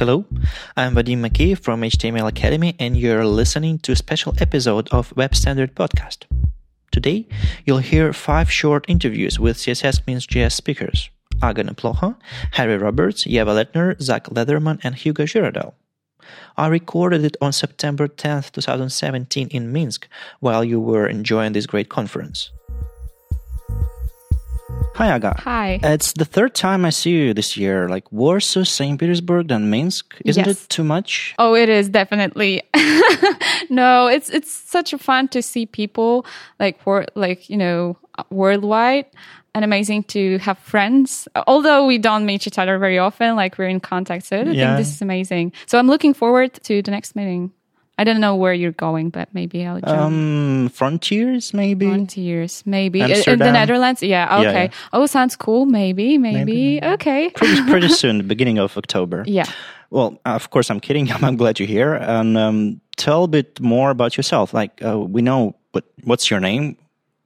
Hello, I'm Vadim Makeev from HTML Academy, and you're listening to a special episode of Web Standard Podcast. Today, you'll hear five short interviews with CSS-Minsk-JS speakers Aga Naplocha, Harry Roberts, Eva Lettner, Zach Leatherman, and Hugo Giraudel. I recorded it on September 10th, 2017 in Minsk while you were enjoying this great conference. Hi, Aga. Hi. It's the third time I see you this year. Like Warsaw, St. Petersburg, then Minsk. Isn't Yes. it too much? Oh, it is definitely. no, it's it's such a fun to see people like wor- like you know worldwide and amazing to have friends. Although we don't meet each other very often, like we're in contact. So I Yeah. think this is amazing. So I'm looking forward to the next meeting. I don't know where you're going, but maybe I'll join. Um, frontiers, maybe. Frontiers, maybe in- in the Netherlands. Yeah, Yeah, okay. yeah. Oh, sounds cool. Maybe, maybe. Okay. pretty, pretty soon, the beginning of October. yeah. Well, of course, I'm kidding. I'm glad you're here. And um, tell a bit more about yourself. Like, uh, we know, but what's your name?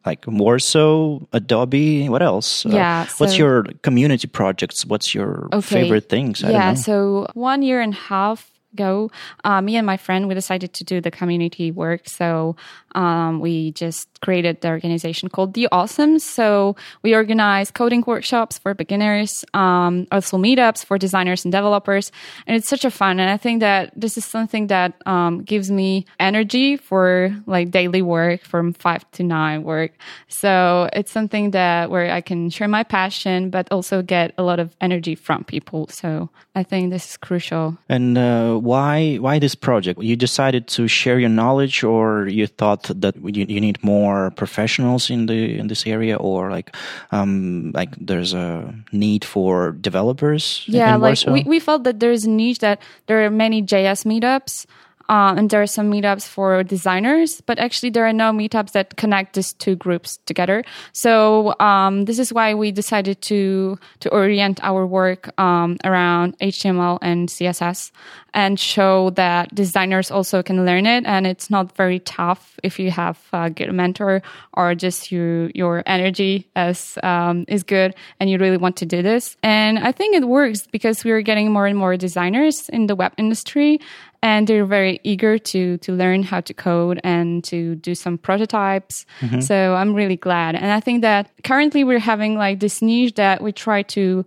Like Warsaw, Adobe, what else? Uh, Yeah, what's your community projects? What's your Okay. favorite things? I yeah, don't know. so one year and a half ago, uh, me and my friend we decided to do the community work. So um, we just created the organization called The Awwwesomes. So we organize coding workshops for beginners, um, also meetups for designers and developers, and it's such a fun. And I think that this is something that um, gives me energy for like daily work from five to nine work. So it's something that where I can share my passion, but also get a lot of energy from people. So I think this is crucial. And uh, why why this project? You decided to share your knowledge, or you thought that you, you need more professionals in the in this area, or like um, like there's a need for developers? Yeah, in like Warsaw? we, we felt that there's a niche that there are many JS meetups. Uh, and there are some meetups for designers, but actually there are no meetups that connect these two groups together. So um, this is why we decided to to orient our work um, around HTML and CSS and show that designers also can learn it, and it's not very tough if you have a good mentor or just you your energy as um, is good and you really want to do this. And I think it works because we're getting more and more designers in the web industry and they're very eager to to learn how to code and to do some prototypes. Mm-hmm. So i'm really glad. And i think that currently we're having like this niche that we try to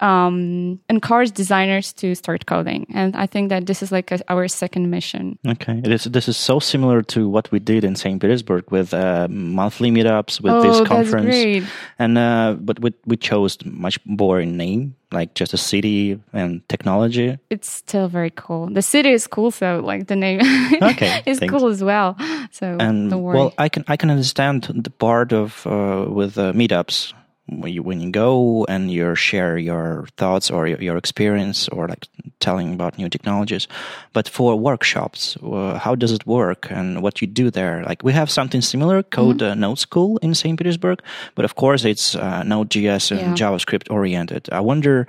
um, encourage designers to start coding. And i think that this is like a, our second mission. Okay, it is, this is so similar to what we did in St. Petersburg with uh, monthly meetups with oh this that's conference, great. And uh, but we, we chose much boring name like just a city and technology. it's still very cool. The city is cool so like the name Okay, is thanks. cool as well. So And well, I can I can understand the part of uh, with uh, meetups when you when you go and you share your thoughts or your, your experience or like telling about new technologies. But for workshops, uh, how does it work and what you do there? Like we have something similar, Code Mm-hmm. uh, Node School in St. Petersburg, but of course it's uh, Node.js and Yeah. JavaScript oriented. I wonder.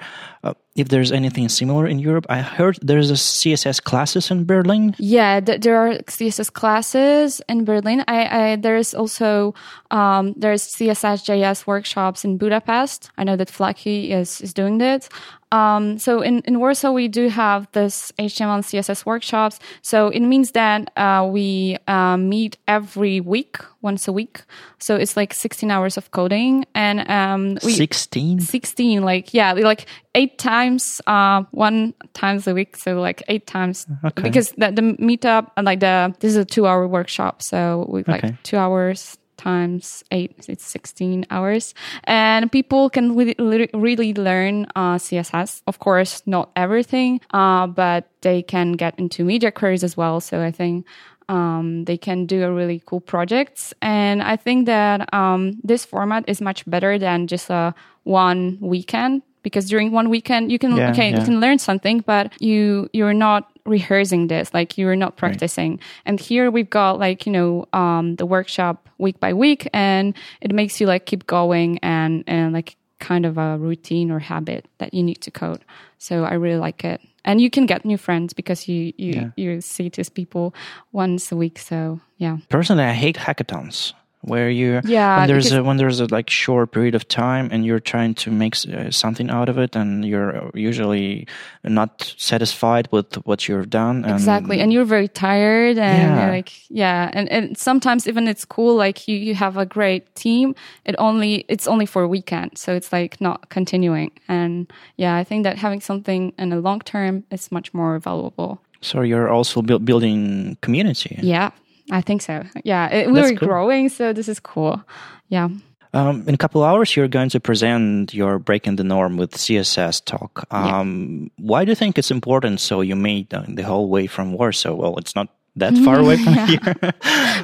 If there's anything similar in Europe, I heard there's a CSS classes in Berlin. Yeah, th- there are CSS classes in Berlin. I, I there's also um, there's CSS JS workshops in Budapest. I know that Flaky is is doing that. Um, so in, in Warsaw, we do have this HTML and CSS workshops. So it means that uh, we uh, meet every week, once a week. So it's like 16 hours of coding, and um, we 16? 16 like yeah like eight times uh one times a week so like eight times Okay. because the, the meetup like the this is a two hour workshop so we like Okay. two hours times eight it's 16 hours. And people can really, really- learn uh, css of course not everything uh, but they can get into media queries as well. So i think um, they can do a really cool projects. And i think that um, this format is much better than just a one weekend because during one weekend you can Yeah, okay yeah. you can learn something but you you're not rehearsing this like you're not practicing. And here we've got like you know um, the workshop week by week and it makes you like keep going and and like kind of a routine or habit that you need to code. So i really like it. And you can get new friends because you you Yeah. you see these people once a week so yeah. Personally, I hate hackathons. Where you Yeah, when there's a when there's a like short period of time and you're trying to make uh, something out of it and you're usually not satisfied with what you've done and exactly and you're very tired and Yeah. like yeah and, and sometimes even it's cool like you, you have a great team it only it's only for a weekend so it's like not continuing and yeah i think that having something in the long term is much more valuable. So you're also build, building community. Yeah i think so. Yeah it, we That's were cool. growing so this is cool. Yeah. Um, in a couple hours, you're going to present your breaking the norm with CSS talk. Um, Why do you think it's important? So you made the, whole way from Warsaw. Well, it's not that far away from here, but,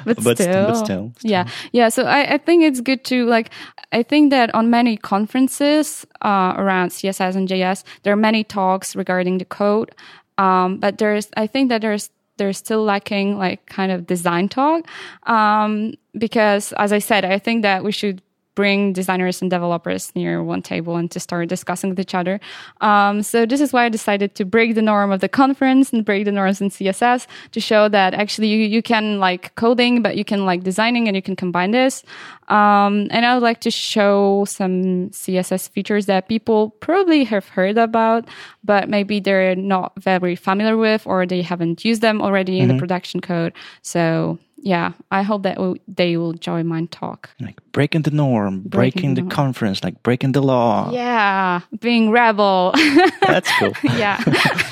but, st- still, but still, yeah. yeah so I, I think it's good to like i think that on many conferences uh, around css and js there are many talks regarding the code. Um, but there's i think that there's there's still lacking like kind of design talk. Um, because as i said i think that we should bring designers and developers near one table and to start discussing with each other. Um, so this is why I decided to break the norm of the conference and break the norms in CSS to show that actually you, you can like coding, but you can like designing and you can combine this. Um, and I would like to show some CSS features that people probably have heard about, but maybe they're not very familiar with or they haven't used them already in the production code. So yeah, I hope that will, they will join my talk. like breaking the norm, breaking, the the conference, like breaking the law. Yeah, being rebel. That's cool. yeah,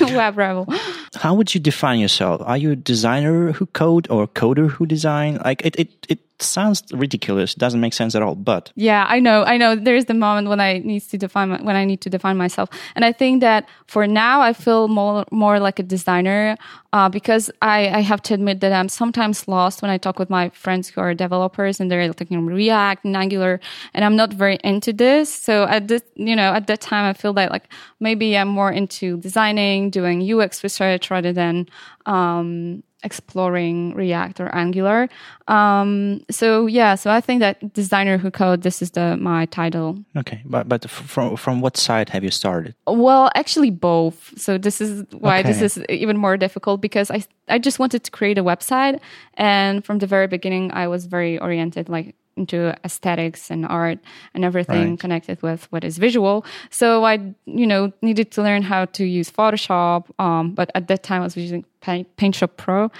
web rebel. How would you define yourself? Are you a designer who code or coder who design? Like it, it, it sounds ridiculous. Doesn't make sense at all. But Yeah, I know. I know. There's the moment when I need to define my, when I need to define myself, and I think that for now I feel more more like a designer uh, because I I have to admit that I'm sometimes lost when I talk with my friends who are developers and they're talking React and Angular, and I'm not very into this. So at this, you know, at that time I feel that like maybe I'm more into designing, doing UX research rather than um, exploring React or Angular. Um, so yeah, so I think that designer who code this is the my title. okay, but but from from what side have you started? Well, actually both. So this is why this is even more difficult because I I just wanted to create a website and from the very beginning I was very oriented like into aesthetics and art and everything Right. connected with what is visual. So I, you know, needed to learn how to use Photoshop. Um, but at that time I was using Paint, PaintShop Pro.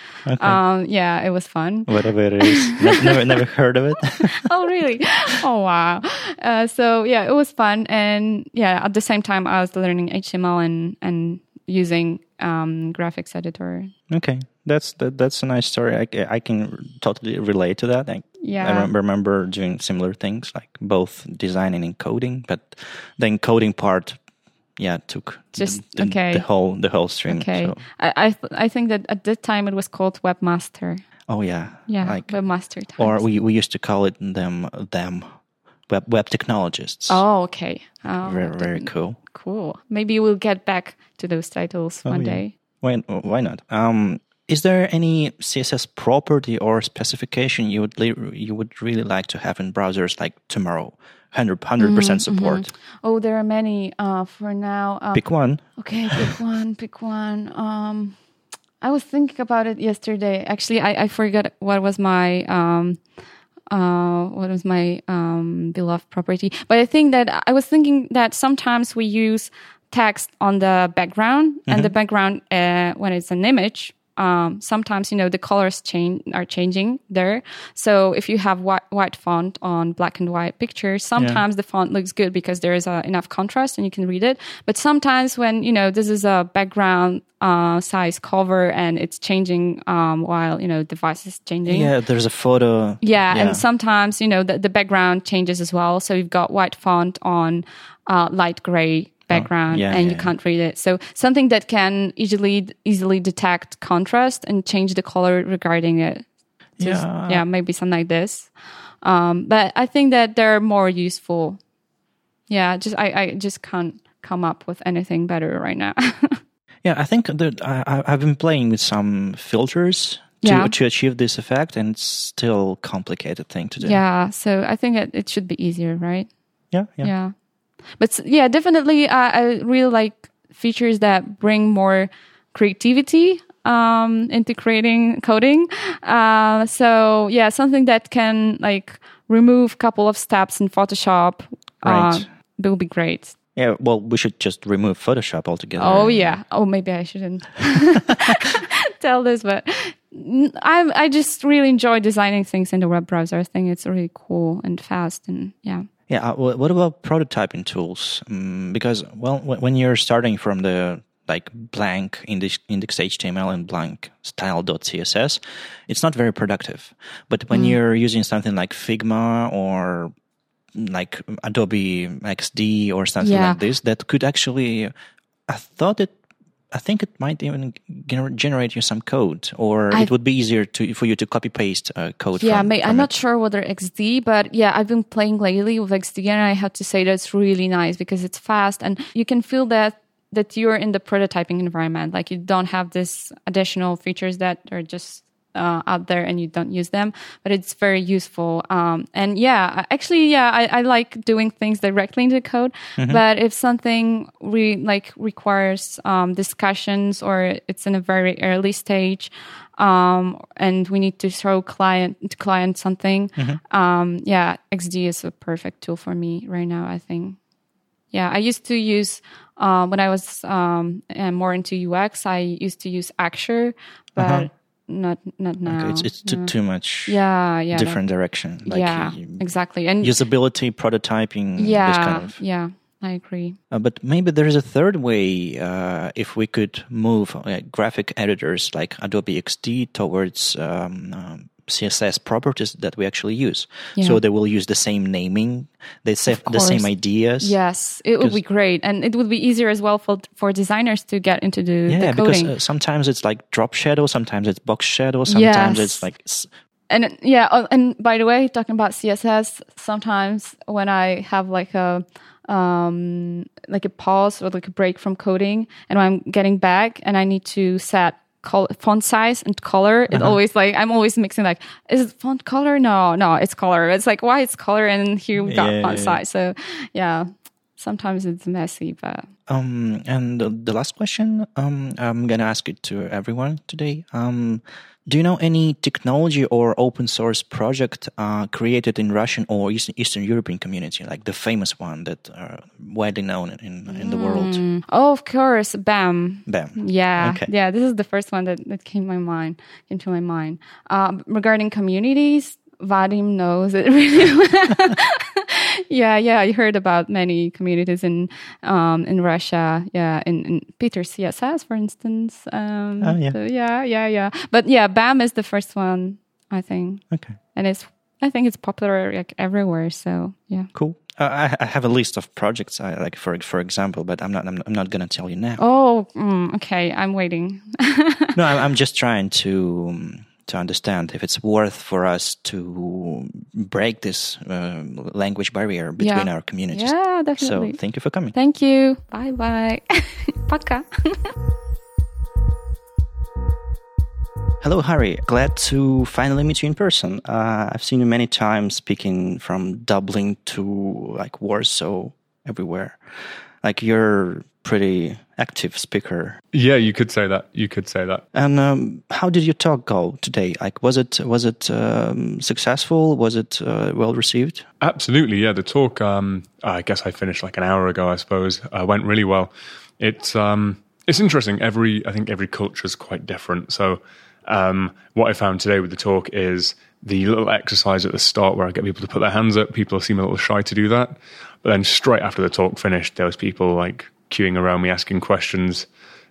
Um, yeah, it was fun. Whatever it is, never, never never heard of it. oh really oh wow uh, so yeah it was fun and yeah at the same time i was learning html and and using um, graphics editor Okay, that's that, that's a nice story. I, I can totally relate to that. I, Yeah. I remember doing similar things, like both designing and coding, but the encoding part, yeah, took Just- the, the, okay. the whole the whole stream. okay So, I, I th- i think that at that time it was called webmaster oh yeah, yeah like webmaster times. or we we used to call it them them web web technologists. oh okay oh, very very cool. cool maybe we'll get back to those titles one Oh, yeah. day Why why not? Um, is there any CSS property or specification you would you would really like to have in browsers like tomorrow? 100 percent support. oh there are many uh, for now um, Pick one. Okay, pick one, pick one. Um, I was thinking about it yesterday. Actually, I, I forgot what was my um, uh, what was my um, beloved property. But I think that I was thinking that sometimes we use text on the background, and the background uh, when it's an image. Um, sometimes you know the colors change are changing there. So if you have white, white font on black and white pictures, sometimes the font looks good because there is uh, enough contrast and you can read it. But sometimes when you know this is a background uh, size cover and it's changing um, while you know the device is changing. Yeah, there's a photo. Yeah, and sometimes you know the, the background changes as well. So you've got white font on uh, light gray background, yeah, and yeah, you can't read it. So something that can easily easily detect contrast and change the color regarding it. Just- Yeah. yeah, maybe something like this. Um, but I think that they're more useful. Yeah, just I, I just can't come up with anything better right now. Yeah, I think that I, I- I've been playing with some filters to Yeah. to achieve this effect, and it's still complicated thing to do. yeah, so I think it, it should be easier, right? yeah, yeah. yeah but yeah definitely uh, i really like features that bring more creativity um, into creating coding. Uh, so yeah, something that can like remove a couple of steps in Photoshop. Right. Uh, that would be great. Yeah, well, we should just remove Photoshop altogether. Oh yeah. Oh, maybe I shouldn't tell this, but I I just really enjoy designing things in the web browser. I think it's really cool and fast, and yeah. Yeah. Uh, what about prototyping tools? Um, because well, when you're starting from the like blank index, index HTML and blank style.css, it's not very productive. But when mm. you're using something like Figma or like Adobe XD or something yeah. like this, that could actually, I thought it I think it might even generate you some code, or I, it would be easier to for you to copy paste uh, code. Yeah, from, from I'm it. not sure whether XD, but yeah, I've been playing lately with XD, and I have to say that's really nice because it's fast, and you can feel that that you're in the prototyping environment. Like you don't have this additional features that are just uh, out there and you don't use them, but it's very useful. Um, and yeah, actually, yeah, I, I, like doing things directly into code. Mm-hmm. But if something re- like requires um, discussions or it's in a very early stage, um, and we need to show client to client something, mm-hmm. Um, yeah, XD is a perfect tool for me right now. I think. Yeah, I used to use uh, when I was um, more into UX. I used to use Axure, but uh-huh not not now. Okay, it's it's too, too much. Yeah, yeah. Different direction. Like yeah, exactly. And usability, prototyping. Yeah, kind of. yeah. I agree. Uh, but maybe there is a third way uh, if we could move uh, graphic editors like Adobe XD towards um, um, CSS properties that we actually use. Yeah. So they will use the same naming, they say the same ideas. Yes, it would be great, and it would be easier as well for for designers to get into the yeah. The because uh, sometimes it's like drop shadow, sometimes it's box shadow, sometimes yes. it's like. And yeah, oh, and by the way, talking about CSS, sometimes when I have like a um like a pause or like a break from coding, and I'm getting back, and I need to set col- font size and color. It uh-huh. always like I'm always mixing like is it font color? No, no, it's color. It's like why it's color and here we got yeah, font yeah, size. So yeah, sometimes it's messy, but um. And the, the last question um I'm gonna ask it to everyone today um do you know any technology or open source project uh, created in Russian or Eastern, Eastern, European community, like the famous one that are widely known in, in the world? Mm. Oh, of course, BEM. BEM. Yeah, okay. yeah. This is the first one that, that came my mind, came to my mind. Uh, regarding communities, Vadim knows it really well. yeah, yeah. I heard about many communities in um, in Russia. Yeah, in, in Piter CSS, for instance. Um, oh yeah. So yeah, yeah, yeah. But yeah, BEM is the first one, I think. Okay. And it's I think it's popular like everywhere. So yeah. Cool. Uh, I, I, have a list of projects, I, like for for example, but I'm not I'm, I'm not gonna tell you now. Oh, mm, okay. I'm waiting. no, I'm, I'm, just trying to um, to understand if it's worth for us to break this uh, language barrier between yeah. our communities. Yeah, definitely. So thank you for coming. Thank you. Bye bye. Пока. Hello, Harry. Glad to finally meet you in person. Uh, I've seen you many times speaking from Dublin to like Warsaw, everywhere. Like you're pretty active speaker. Yeah, you could say that. You could say that. And um, how did your talk go today? Like, was it was it um, successful? Was it uh, well received? Absolutely. Yeah, the talk. Um, I guess I finished like an hour ago. I suppose uh, went really well. It's um, it's interesting. Every I think every culture is quite different. So um, what I found today with the talk is the little exercise at the start where I get people to put their hands up. People seem a little shy to do that. But then straight after the talk finished, there was people like queuing around me asking questions.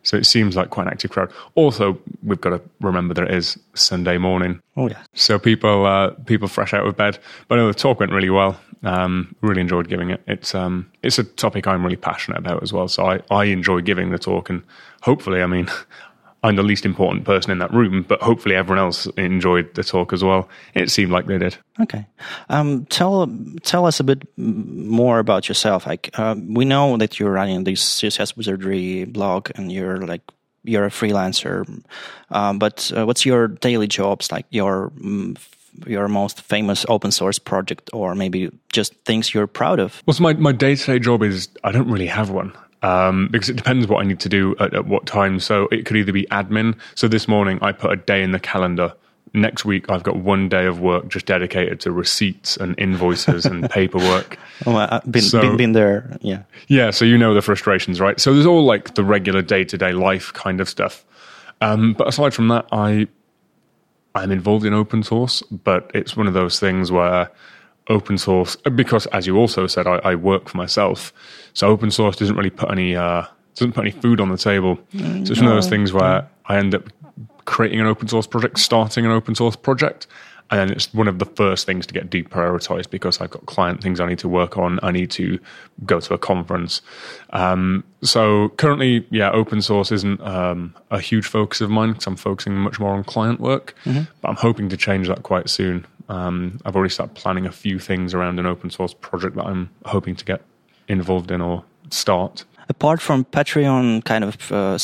So it seems like quite an active crowd. Also, we've got to remember that it is Sunday morning. Oh yeah. So people uh, people fresh out of bed. But no, the talk went really well. Um, really enjoyed giving it. It's um, it's a topic I'm really passionate about as well. So I, I enjoy giving the talk, and hopefully, I mean, I'm the least important person in that room, but hopefully everyone else enjoyed the talk as well. It seemed like they did. Okay, um, tell tell us a bit more about yourself. Like uh, we know that you're running this CSS Wizardry blog, and you're like you're a freelancer. Um, but uh, what's your daily jobs? Like your mm, your most famous open source project, or maybe just things you're proud of? Well, so my my day to day job is I don't really have one. Um, because it depends what I need to do at, at what time. So it could either be admin. So this morning I put a day in the calendar next week I've got one day of work just dedicated to receipts and invoices and paperwork. Oh, I've been, so, been, been there. Yeah. Yeah. So you know the frustrations, right? So there's all like the regular day to day life kind of stuff. Um, but aside from that, I I'm involved in open source, but it's one of those things where open source because as you also said, I, I work for myself. So open source doesn't really put any uh, doesn't put any food on the table. So it's one of those things where I end up creating an open source project, starting an open source project. And then it's one of the first things to get deprioritized because I've got client things I need to work on. I need to go to a conference. Um, so currently, yeah, open source isn't um, a huge focus of mine because I'm focusing much more on client work. Mm-hmm. But I'm hoping to change that quite soon. Um, I've already started planning a few things around an open source project that I'm hoping to get involved in or start apart from Patreon kind of uh,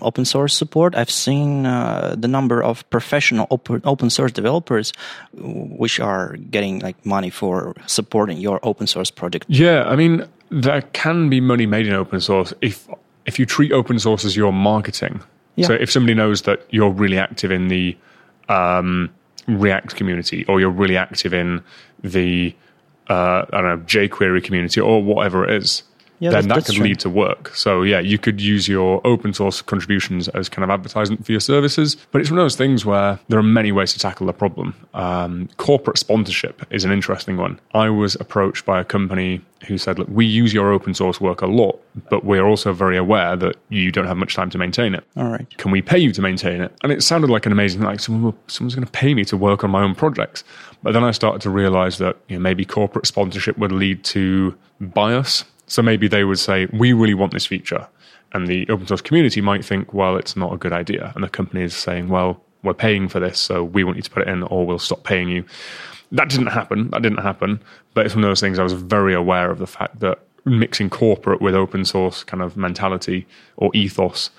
open source support, I've seen uh, the number of professional open, open source developers which are getting like money for supporting your open source project. Yeah, I mean there can be money made in open source if if you treat open source as your marketing. Yeah. So if somebody knows that you're really active in the um, React community or you're really active in the uh, I don't know jQuery community or whatever it is, yeah, then that could true. lead to work. So yeah, you could use your open source contributions as kind of advertisement for your services. But it's one of those things where there are many ways to tackle the problem. Um, corporate sponsorship is an interesting one. I was approached by a company who said, "Look, we use your open source work a lot, but we're also very aware that you don't have much time to maintain it. All right, can we pay you to maintain it?" And it sounded like an amazing like someone someone's going to pay me to work on my own projects. But then I started to realize that you know, maybe corporate sponsorship would lead to bias so maybe they would say, we really want this feature. And the open source community might think, well, it's not a good idea. And the company is saying, well, we're paying for this, so we want you to put it in, or we'll stop paying you. That didn't happen. That didn't happen. But it's one of those things I was very aware of the fact that mixing corporate with open source kind of mentality or ethos,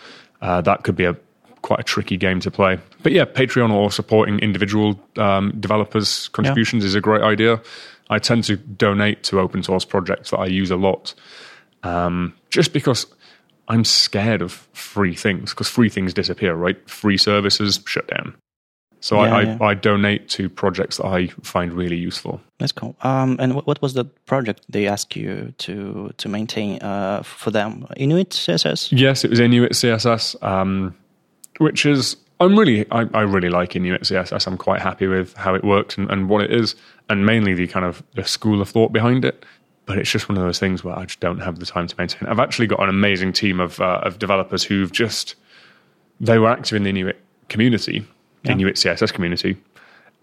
uh, that could be a quite a tricky game to play. But yeah, Patreon or supporting individual um, developers' contributions yeah. is a great idea. I tend to donate to open source projects that I use a lot, um, just because I'm scared of free things because free things disappear, right? Free services shut down. So yeah, I, yeah. I, I, donate to projects that I find really useful. That's cool. Um, and what, what was the project they asked you to to maintain uh, for them? Inuit CSS. Yes, it was Inuit CSS, um, which is I'm really I, I, really like Inuit CSS. I'm quite happy with how it works and, and what it is and mainly the kind of the school of thought behind it. But it's just one of those things where I just don't have the time to maintain. I've actually got an amazing team of uh, of developers who've just they were active in the Inuit community, yeah. Inuit CSS community,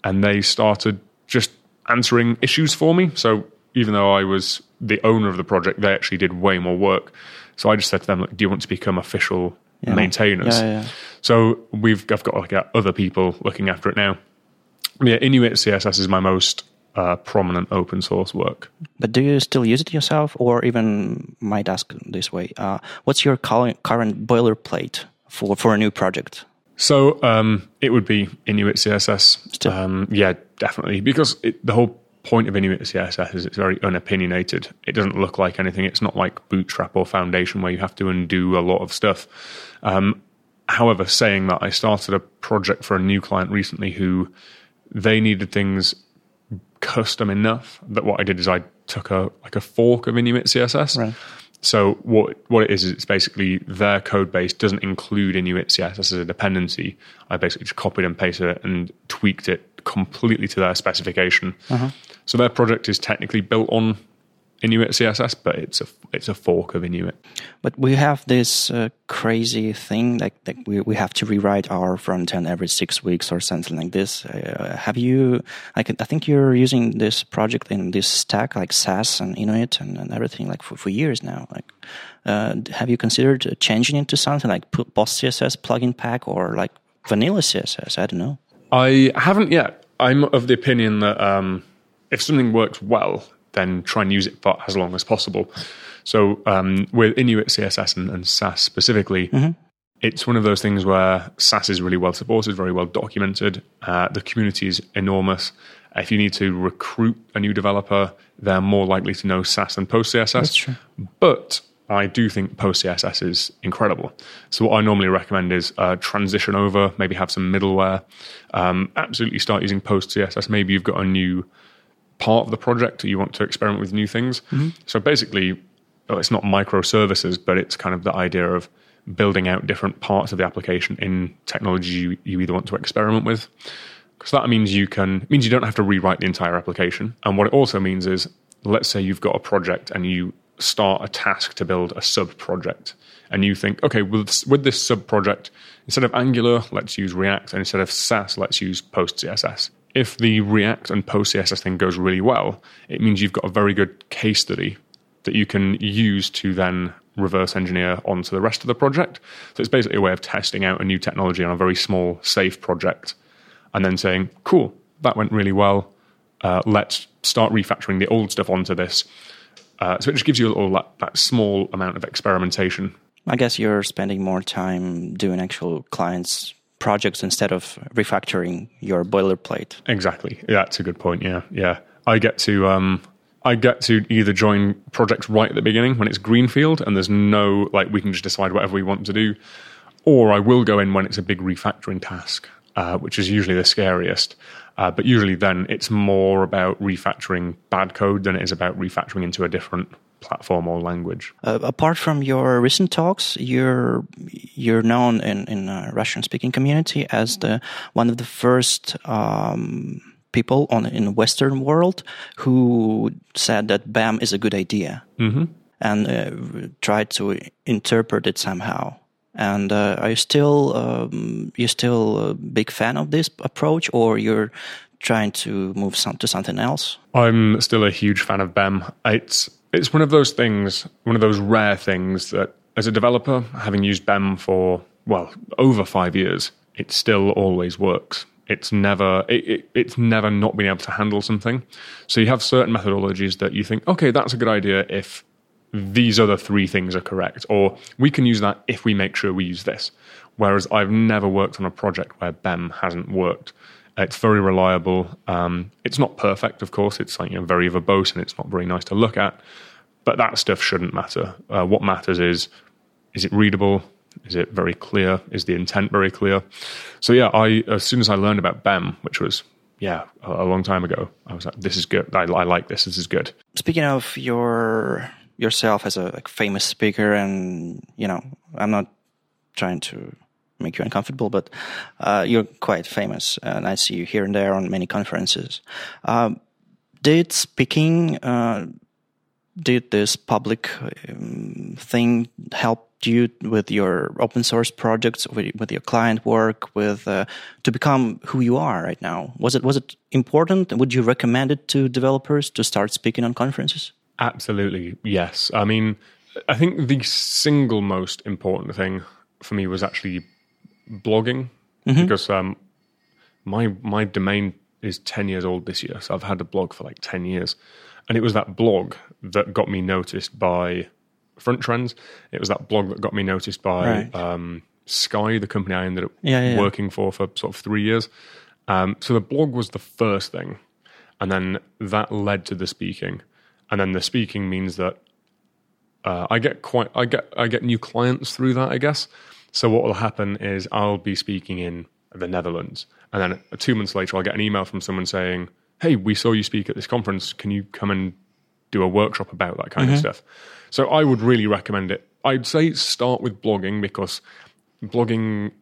and they started just answering issues for me. So even though I was the owner of the project, they actually did way more work. So I just said to them, like, "Do you want to become official yeah. maintainers?" Yeah. So we've I've got like other people looking after it now. Yeah, Inuit CSS is my most uh, prominent open source work. But do you still use it yourself, or even might ask this way? Uh, what's your current boilerplate for for a new project? So um, it would be Inuit CSS. Um, yeah, definitely, because it, the whole point of Inuit CSS is it's very unopinionated. It doesn't look like anything. It's not like Bootstrap or Foundation where you have to undo a lot of stuff. Um, however, saying that, I started a project for a new client recently who they needed things custom enough that what I did is I took a like a fork of Inuit CSS. Right. So what what it is is it's basically their code base doesn't include Inuit CSS as a dependency. I basically just copied and pasted it and tweaked it completely to their specification. Uh-huh. So their project is technically built on Inuit CSS, but it's a it's a fork of Inuit. But we have this uh, crazy thing like, like we we have to rewrite our front end every six weeks or something like this. Uh, have you? Like I think you're using this project in this stack like Sass and Inuit and, and everything like for, for years now. Like, uh, have you considered changing it to something like PostCSS plugin pack or like vanilla CSS? I don't know. I haven't yet. I'm of the opinion that um, if something works well, then try and use it for as long as possible. So um, with Inuit CSS and, and Sass specifically, mm-hmm. it's one of those things where Sass is really well supported, very well documented. Uh, the community is enormous. If you need to recruit a new developer, they're more likely to know Sass than PostCSS. But I do think PostCSS is incredible. So what I normally recommend is uh, transition over, maybe have some middleware, um, absolutely start using PostCSS. Maybe you've got a new part of the project or you want to experiment with new things. Mm-hmm. So basically, well, it's not microservices, but it's kind of the idea of building out different parts of the application in technology you, you either want to experiment with. Because that means you can means you don't have to rewrite the entire application. And what it also means is, let's say you've got a project and you start a task to build a sub project, and you think, okay, with with this sub project, instead of Angular, let's use React, and instead of Sass, let's use PostCSS. If the React and PostCSS thing goes really well, it means you've got a very good case study that you can use to then reverse engineer onto the rest of the project. So it's basically a way of testing out a new technology on a very small, safe project and then saying, cool, that went really well. Uh, let's start refactoring the old stuff onto this. Uh, so it just gives you a little that, that small amount of experimentation. I guess you're spending more time doing actual clients projects instead of refactoring your boilerplate. Exactly. Yeah, that's a good point. Yeah, yeah. I get to um, I get to either join projects right at the beginning when it's greenfield and there's no like we can just decide whatever we want to do, or I will go in when it's a big refactoring task, uh, which is usually the scariest. Uh, but usually then it's more about refactoring bad code than it is about refactoring into a different platform or language. Uh, apart from your recent talks, you're you're known in in a Russian speaking community as the one of the first. Um, people on in the Western world who said that BEM is a good idea mm-hmm. and uh, tried to interpret it somehow. And uh, are you still um, you still a big fan of this approach, or you're trying to move some, to something else? I'm still a huge fan of BEM. It's it's one of those things, one of those rare things that, as a developer, having used BEM for well over five years, it still always works. It's never it, it, it's never not been able to handle something. So you have certain methodologies that you think, okay, that's a good idea if these other three things are correct, or we can use that if we make sure we use this. Whereas I've never worked on a project where BEM hasn't worked. It's very reliable. Um, it's not perfect, of course. It's like you know, very verbose and it's not very nice to look at. But that stuff shouldn't matter. Uh, what matters is is it readable? Is it very clear? Is the intent very clear? So yeah, I as soon as I learned about BEM, which was yeah a, a long time ago, I was like, this is good. I, I like this. This is good. Speaking of your yourself as a like, famous speaker, and you know, I'm not trying to make you uncomfortable, but uh, you're quite famous, and I see you here and there on many conferences. Um, did speaking, uh, did this public um, thing help you with your open source projects, with, with your client work, with uh, to become who you are right now? Was it was it important? Would you recommend it to developers to start speaking on conferences? Absolutely, yes. I mean, I think the single most important thing for me was actually blogging mm-hmm. because um, my my domain is ten years old this year, so I've had a blog for like ten years, and it was that blog that got me noticed by Front Trends. It was that blog that got me noticed by right. um, Sky, the company I ended up yeah, yeah, working for for sort of three years. Um, so the blog was the first thing, and then that led to the speaking, and then the speaking means that uh, I get quite I get I get new clients through that, I guess. So what will happen is I'll be speaking in the Netherlands, and then two months later I'll get an email from someone saying, "Hey, we saw you speak at this conference. Can you come and do a workshop about that kind mm-hmm. of stuff?" So I would really recommend it. I'd say start with blogging because blogging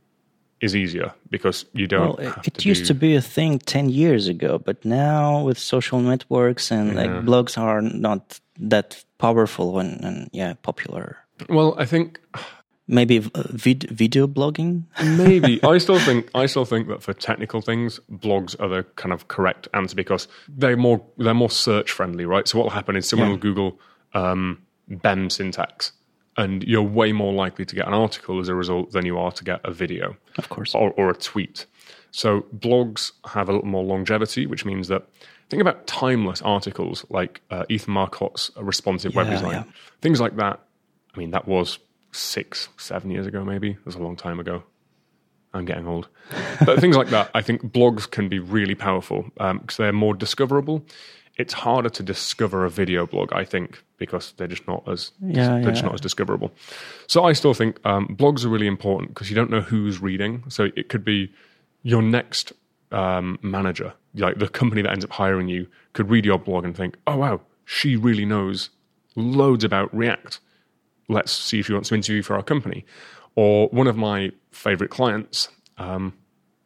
is easier because you don't. Well, it, to used do... to be a thing ten years ago, but now with social networks and yeah. like blogs are not that powerful and, and yeah popular. Well, I think maybe vid- video blogging. maybe I still think I still think that for technical things, blogs are the kind of correct answer because they're more they're more search friendly, right? So what will happen is someone yeah. will Google. Um, BEM syntax, and you're way more likely to get an article as a result than you are to get a video, of course, or, or a tweet. So blogs have a little more longevity, which means that think about timeless articles like uh, Ethan Marcotte's responsive yeah, web design, yeah. things like that. I mean, that was six, seven years ago, maybe. It was a long time ago. I'm getting old. But things like that, I think blogs can be really powerful because um, they're more discoverable it's harder to discover a video blog, I think, because they're just not as Yeah, they're just not as discoverable. So I still think um, blogs are really important because you don't know who's reading. So it could be your next um, manager, like the company that ends up hiring you, could read your blog and think, "Oh wow, she really knows loads about React. Let's see if she wants to interview for our company." Or one of my favorite clients, um,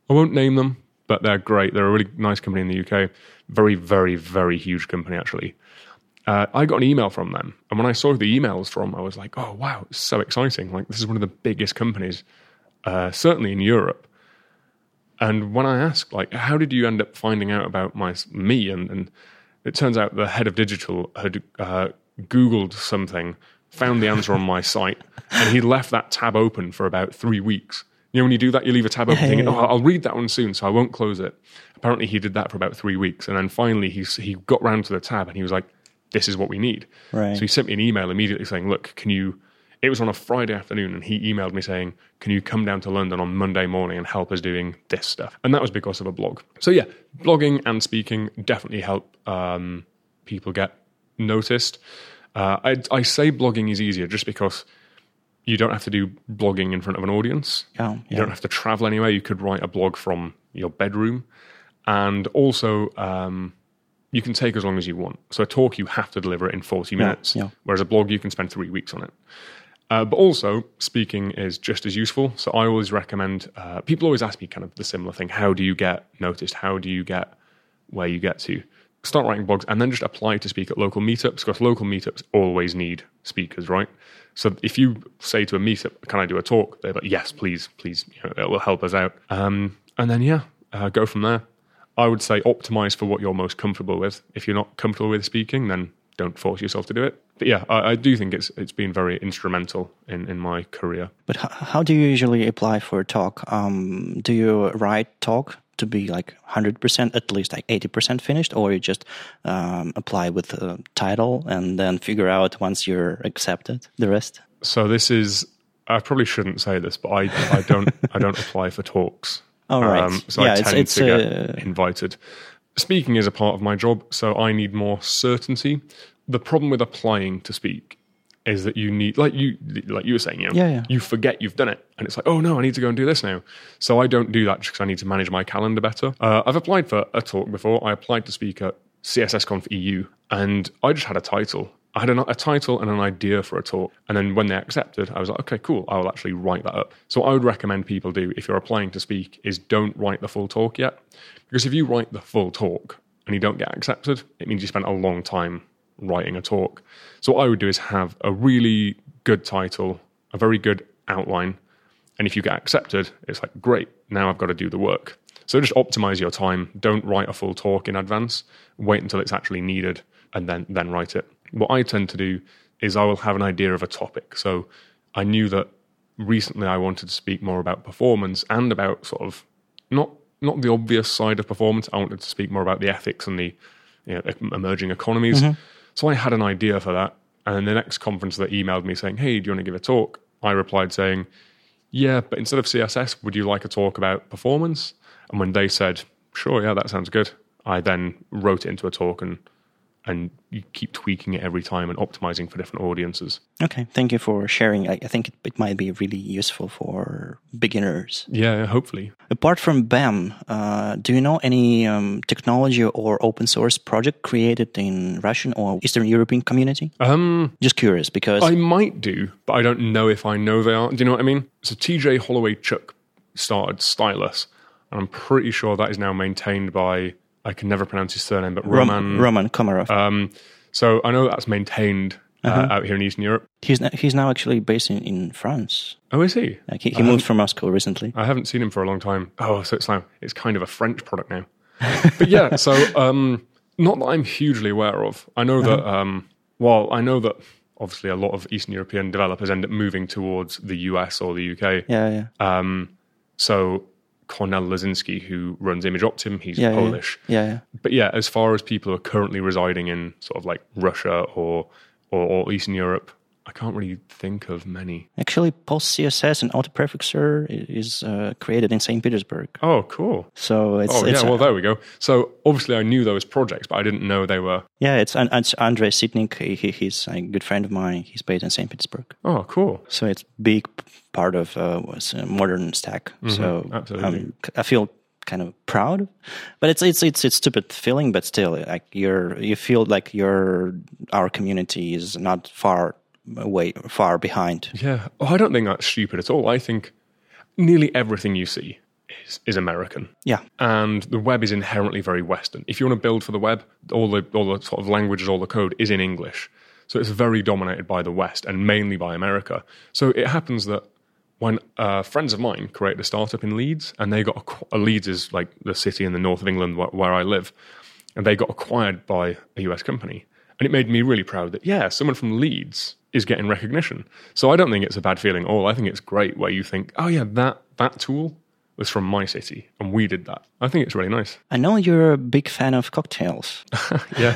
I won't name them, but they're great. They're a really nice company in the UK. Very, very, very huge company, actually. Uh, I got an email from them. And when I saw the emails from, I was like, oh, wow, it's so exciting. Like, this is one of the biggest companies, uh, certainly in Europe. And when I asked, like, how did you end up finding out about my me? And, and it turns out the head of digital had uh, Googled something, found the answer on my site, and he left that tab open for about three weeks. You know, when you do that, you leave a tab open Yeah, thinking, yeah, oh, I'll read that one soon, so I won't close it. Apparently, he did that for about three weeks. And then finally, he, he got round to the tab and he was like, this is what we need. Right. So he sent me an email immediately saying, look, can you, it was on a Friday afternoon and he emailed me saying, can you come down to London on Monday morning and help us doing this stuff? And that was because of a blog. So yeah, blogging and speaking definitely help um, people get noticed. Uh, I, I say blogging is easier just because you don't have to do blogging in front of an audience. Yeah, You don't have to travel anywhere. You could write a blog from your bedroom. And also, um, you can take as long as you want. So a talk, you have to deliver it in 40 minutes. yeah. Whereas a blog, you can spend three weeks on it. Uh, but also, speaking is just as useful. So I always recommend, uh, people always ask me kind of the similar thing how do you get noticed? How do you get where you get to? Start writing blogs and then just apply to speak at local meetups because local meetups always need speakers, right? So if you say to a meetup, "Can I do a talk?" They're like, "Yes, please, please. You know, it will help us out." Um, and then yeah, uh, go from there. I would say optimize for what you're most comfortable with. If you're not comfortable with speaking, then don't force yourself to do it. But yeah, I, I do think it's it's been very instrumental in, in my career. But h- how do you usually apply for a talk? Um, do you write talk to be like 100%, at least like 80% finished, or you just um, apply with a title and then figure out once you're accepted the rest? So this is I probably shouldn't say this, but I I don't I don't apply for talks. All right. so Yeah, I it's- tend it's, to get uh, invited. Speaking is a part of my job, so I need more certainty. The problem with applying to speak is that you need, like you, like you were saying, you know, Yeah, yeah. you forget you've done it, and it's like, oh no, I need to go and do this now. So I don't do that just because I need to manage my calendar better. Uh, I've applied for a talk before. I applied to speak at CSS Conf EU, and I just had a title. I had a title and an idea for a talk, and then when they accepted, I was like, okay, cool. I will actually write that up. So what I would recommend people do if you're applying to speak is don't write the full talk yet, because if you write the full talk and you don't get accepted, it means you spent a long time writing a talk. So what I would do is have a really good title, a very good outline, and if you get accepted, it's like great. Now I've got to do the work. So just optimize your time. Don't write a full talk in advance. Wait until it's actually needed, and then then write it. What I tend to do is I will have an idea of a topic. So I knew that recently I wanted to speak more about performance and about sort of not not the obvious side of performance. I wanted to speak more about the ethics and the you know, emerging economies. Mm-hmm. So I had an idea for that. And the next conference they emailed me saying, "Hey, do you want to give a talk?" I replied saying, "Yeah, but instead of CSS, would you like a talk about performance?" And when they said, "Sure, yeah, that sounds good," I then wrote it into a talk and and you keep tweaking it every time and optimizing for different audiences. Okay, thank you for sharing. I, I think it, it might be really useful for beginners. Yeah, hopefully. Apart from BEM, uh, do you know any um, technology or open source project created in Russian or Eastern European community? Um, Just curious because I might do, but I don't know if I know they are. Do you know what I mean? So TJ Holowaychuk started Stylus, and I'm pretty sure that is now maintained by I can never pronounce his surname, but Rom- Roman. Roman Komarov. Um, so I know that's maintained uh, Uh-huh. out here in Eastern Europe. he's n- he's now actually based in, in France. Oh, is he? Like he, he moved from Moscow recently. I haven't seen him for a long time. Oh, so it's now it's kind of a French product now. but yeah, so um, not that I'm hugely aware of. I know that um, well, I know that obviously a lot of Eastern European developers end up moving towards the US or the UK. Yeah, yeah, Um, so Kornel Lesiński, who runs ImageOptim, he's yeah, yeah. Polish. Yeah, yeah. But yeah, as far as people who are currently residing in sort of like Russia or or, or Eastern Europe, I can't really think of many. Actually, PostCSS and autoprefixer is uh, created in St. Petersburg. Oh, cool. So it's, Oh, it's yeah, well, there we go. So obviously I knew those projects, but I didn't know they were. yeah, it's, it's Andrei Sitnik. He, he, he's a good friend of mine. He's based in St. Petersburg. Oh, cool. So it's big part of uh, modern stack. so Mm-hmm. absolutely. um, I feel kind of proud, but it's it's it's it's stupid feeling, but still, like you're you feel like your our community is not far away, far behind. Yeah. Oh, I don't think that's stupid at all. I think nearly everything you see is, is American. Yeah, and the web is inherently very Western. If you want to build for the web, all the all the sort of languages, all the code is in English. So it's very dominated by the West and mainly by America. So it happens that when uh, friends of mine created a startup in Leeds, and they got acqu- uh, Leeds is like the city in the north of England where, where I live, and they got acquired by a US company, and it made me really proud that yeah, someone from Leeds is getting recognition. So I don't think it's a bad feeling at all. I think it's great where you think, oh yeah, that that tool was from my city, and we did that. I think it's really nice. I know you're a big fan of cocktails. Yeah.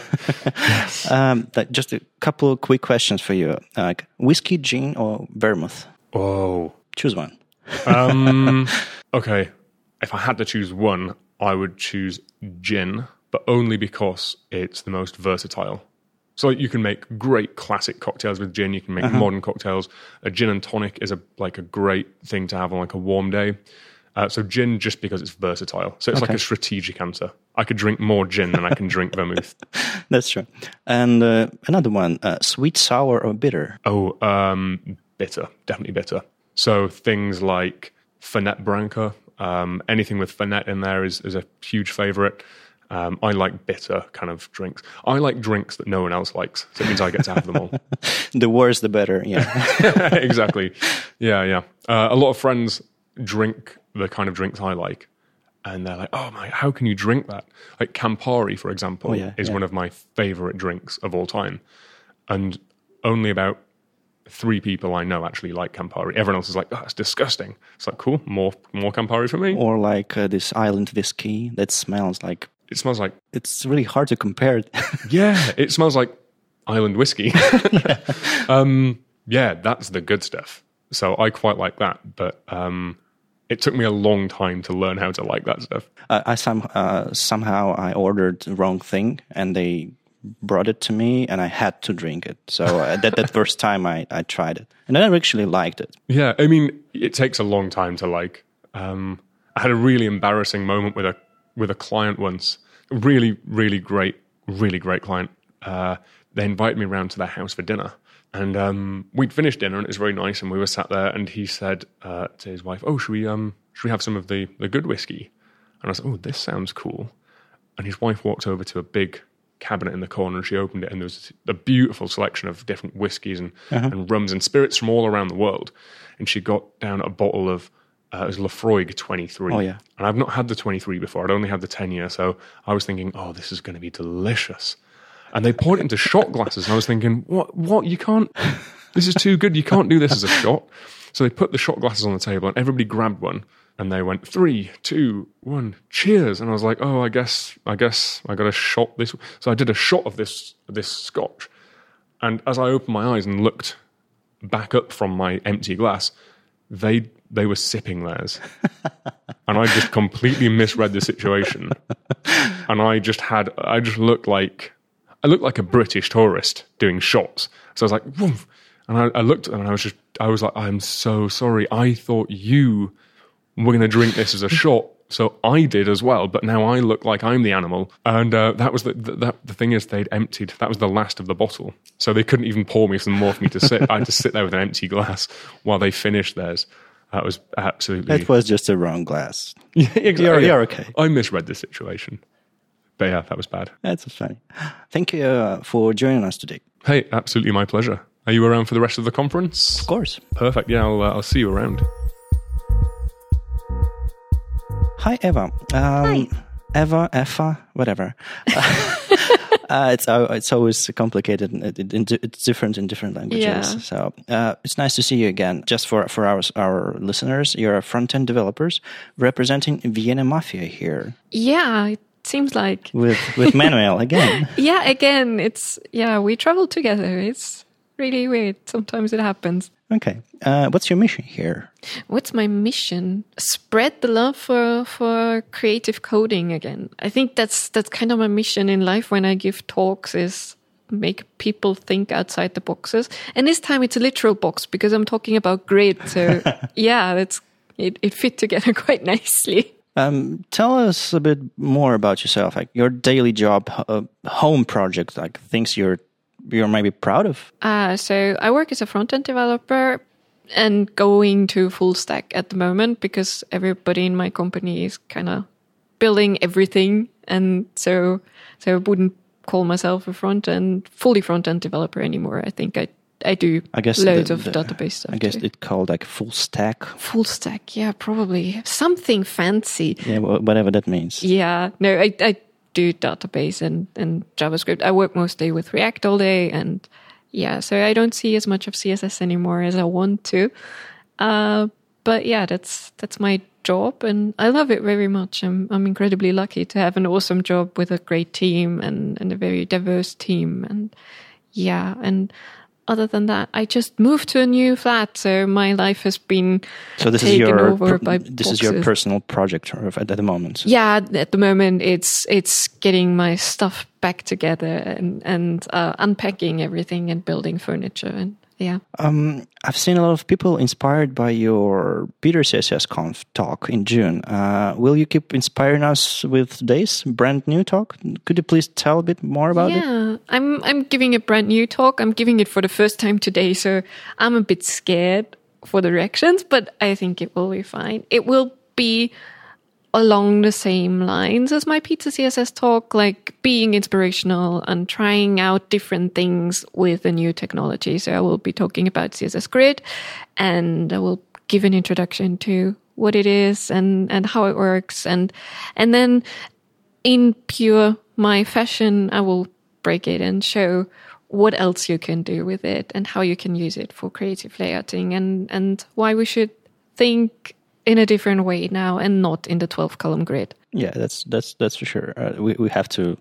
um, that, just a couple of quick questions for you: like whiskey, gin, or vermouth? oh. Choose one. Um, okay. If I had to choose one, I would choose gin, but only because it's the most versatile. So you can make great classic cocktails with gin. You can make modern cocktails. A gin and tonic is a like a great thing to have on like a warm day. Uh, so gin, just because it's versatile. So it's like a strategic answer. I could drink more gin than I can drink vermouth. That's true. And uh, another one: uh, sweet, sour, or bitter? Oh, um, bitter, definitely bitter. So things like Fernet Branca, um, anything with Fernet in there is, is a huge favorite. Um, I like bitter kind of drinks. I like drinks that no one else likes. So it means I get to have them all. The worse, the better. Yeah. exactly. Yeah, yeah. Uh, a lot of friends drink the kind of drinks I like. And they're like, oh my, how can you drink that? Like Campari, for example, Oh, yeah, is yeah. one of my favorite drinks of all time. And only about three people I know actually like Campari. Everyone else is like, oh, that's disgusting. It's like, cool, more more Campari for me. or like uh, this island whiskey that smells like It smells like, it's really hard to compare it. yeah, it smells like island whiskey. um, yeah, that's the good stuff. So I quite like that. But um, it took me a long time to learn how to like that stuff. I, I some uh, somehow I ordered the wrong thing and they brought it to me and I had to drink it. So uh, that that first time I, I tried it and I actually liked it. Yeah, I mean, it takes a long time to like. Um, I had a really embarrassing moment with a with a client once. Really, really great, really great client. Uh, they invited me around to their house for dinner, and um, we'd finished dinner, and it was very nice. And we were sat there, and he said uh, to his wife, "Oh, should we um, should we have some of the the good whiskey?" And I was like, "Oh, this sounds cool." And his wife walked over to a big cabinet in the corner and she opened it and there was a beautiful selection of different whiskies and, and rums and spirits from all around the world. And she got down a bottle of uh, it was Laphroaig 23. Oh, yeah. And I've not had the 23 before. I'd only had the 10 year. So I was thinking, oh, this is going to be delicious. And they poured it into shot glasses. And I was thinking, what? What? You can't. This is too good. You can't do this as a shot. So they put the shot glasses on the table and everybody grabbed one and they went three, two, one, cheers. And I was like, oh, I guess, I guess I got a shot this. So I did a shot of this this scotch, and as I opened my eyes and looked back up from my empty glass, they they were sipping theirs, and I just completely misread the situation, and I just had I just looked like I looked like a British tourist doing shots. So I was like, Woof. and I, I looked and I was just I was like, I'm so sorry. I thought you we're going to drink this as a shot. So I did as well, but now I look like I'm the animal. And uh, that was the, the, that, the thing is they'd emptied. That was the last of the bottle. So they couldn't even pour me some more for me to sit. I had to sit there with an empty glass while they finished theirs. That was absolutely. It was just a wrong glass. Yeah, exactly. You're- you're okay. I misread the situation. But yeah, that was bad. That's funny. Thank you uh, for joining us today. Hey, absolutely my pleasure. Are you around for the rest of the conference? Of course. Perfect. Yeah, I'll, uh, I'll see you around. Hi, Eva. Um, Eva, Eva, whatever. uh, it's uh, it's always complicated. and It, it, it's different in different languages. Yeah. So uh, it's nice to see you again. Just for for our our listeners, you're a front end developers representing Vienna Mafia here Yeah, it seems like. with with Manuel again. Yeah, again, it's yeah, we travel together. It's really weird. Sometimes it happens. Okay. Uh, what's your mission here? What's my mission? Spread the love for for creative coding again. I think that's that's kind of my mission in life when I give talks is make people think outside the boxes. And this time it's a literal box because I'm talking about grid. So yeah, it's it, it fit together quite nicely. Um, tell us a bit more about yourself, like your daily job, uh, home project, like things you're you're maybe proud of. Uh, so I work as a front end developer and going to full stack at the moment because everybody in my company is kind of building everything, and so so I wouldn't call myself a front end fully front end developer anymore. I think I I do I guess loads the- of the- database stuff. I guess too. it's called like full stack. full stack, yeah, probably something fancy. Yeah, whatever that means. Yeah, no, I, I do database and, and JavaScript. I work mostly with React all day, and yeah, so I don't see as much of CSS anymore as I want to. Uh, but yeah, that's that's my job, and I love it very much. I'm I'm incredibly lucky to have an awesome job with a great team and, and a very diverse team, and yeah, and other than that, I just moved to a new flat, so my life has been So this is taken your over per- by this is your personal project at, at the moment. yeah at the moment it's it's getting my stuff back together and and uh, unpacking everything and building furniture and yeah Um, I've seen a lot of people inspired by your Piter CSS Conf talk in June. Uh, will you keep inspiring us with today's brand new talk? Could you please tell a bit more about it? yeah i'm i'm giving a brand new talk i'm giving it for the first time today so i'm a bit scared for the reactions but i think it will be fine it will be along the same lines as my Piter CSS talk like being inspirational and trying out different things with the new technology. So i will be talking about css grid and i will give an introduction to what it is and and how it works. And and then in pure my fashion, I will break it and show what else you can do with it and how you can use it for creative layouting and, and why we should think in a different way now and not in the 12 column grid. Yeah, that's that's that's for sure. Uh, we we have to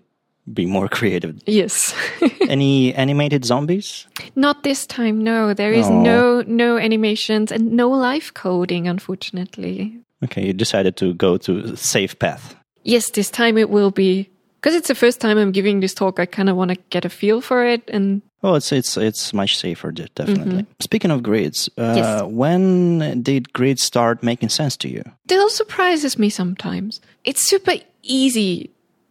be more creative. Yes. Any animated zombies? not this time. No, there is Aw. no, no animations and no live coding, unfortunately. Okay, you decided to go to safe path. Yes, this time it will be because it's the first time I'm giving this talk. I kind of want to get a feel for it and Oh, it's it's it's much safer, de- definitely. Speaking of grids, uh, Mm-hmm. Yes. when did grids start making sense to you? still surprises me sometimes. It's super easy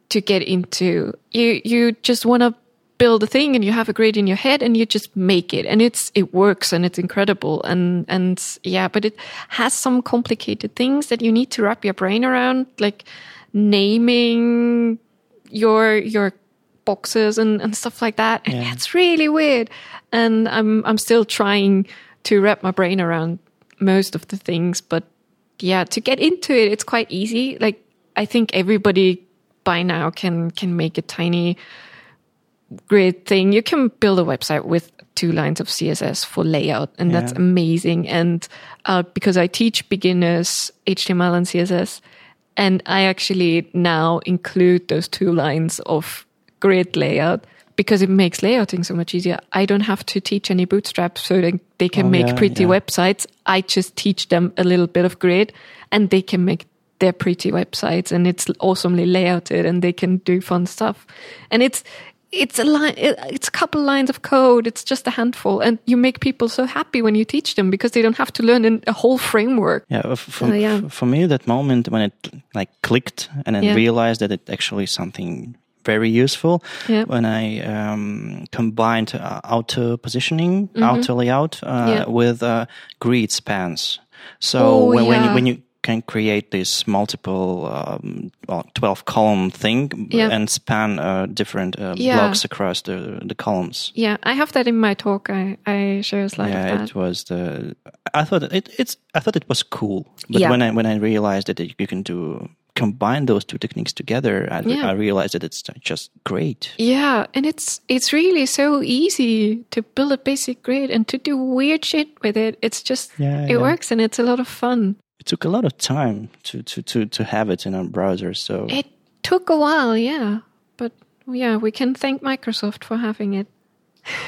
to get into. You you just want to build a thing and you have a grid in your head and you just make it and it's it works and it's incredible and and yeah, but it has some complicated things that you need to wrap your brain around like naming your your boxes and, and stuff like that. And Yeah. it's really weird. And I'm I'm still trying to wrap my brain around most of the things, but yeah, to get into it, it's quite easy. Like I think everybody by now can can make a tiny grid thing. You can build a website with two lines of CSS for layout, and that's amazing. And uh, because I teach beginners HTML and CSS, and I actually now include those two lines of grid layout because it makes layouting so much easier. I don't have to teach any Bootstrap so that they can Oh, make yeah, pretty yeah. websites. I just teach them a little bit of grid, and they can make their pretty websites, and it's awesomely layouted, and they can do fun stuff. And it's it's a line, it's a couple lines of code. It's just a handful, and you make people so happy when you teach them because they don't have to learn a whole framework. Yeah, for, Oh, yeah. for me, that moment when it like clicked and I Yeah. realized that it actually something very useful Yeah. when I um, combined uh, auto positioning, auto layout uh, Mm-hmm. Yeah. with uh, grid spans. So Oh, when, when, you, when you can create this multiple um, well, 12 column thing Yeah. and span uh, different uh, Yeah. blocks across the, the columns. Yeah, I have that in my talk. I, I share a slide yeah, it was the. I thought it, it's. I thought it was cool, but Yeah. when I when I realized that you can do combine those two techniques together, I, Yeah. I realized that it's just great. Yeah, and it's it's really so easy to build a basic grid and to do weird shit with it. It's just Yeah, it yeah. works and it's a lot of fun. It took a lot of time to to to to have it in our browser. So It took a while, yeah, but yeah, we can thank Microsoft for having it.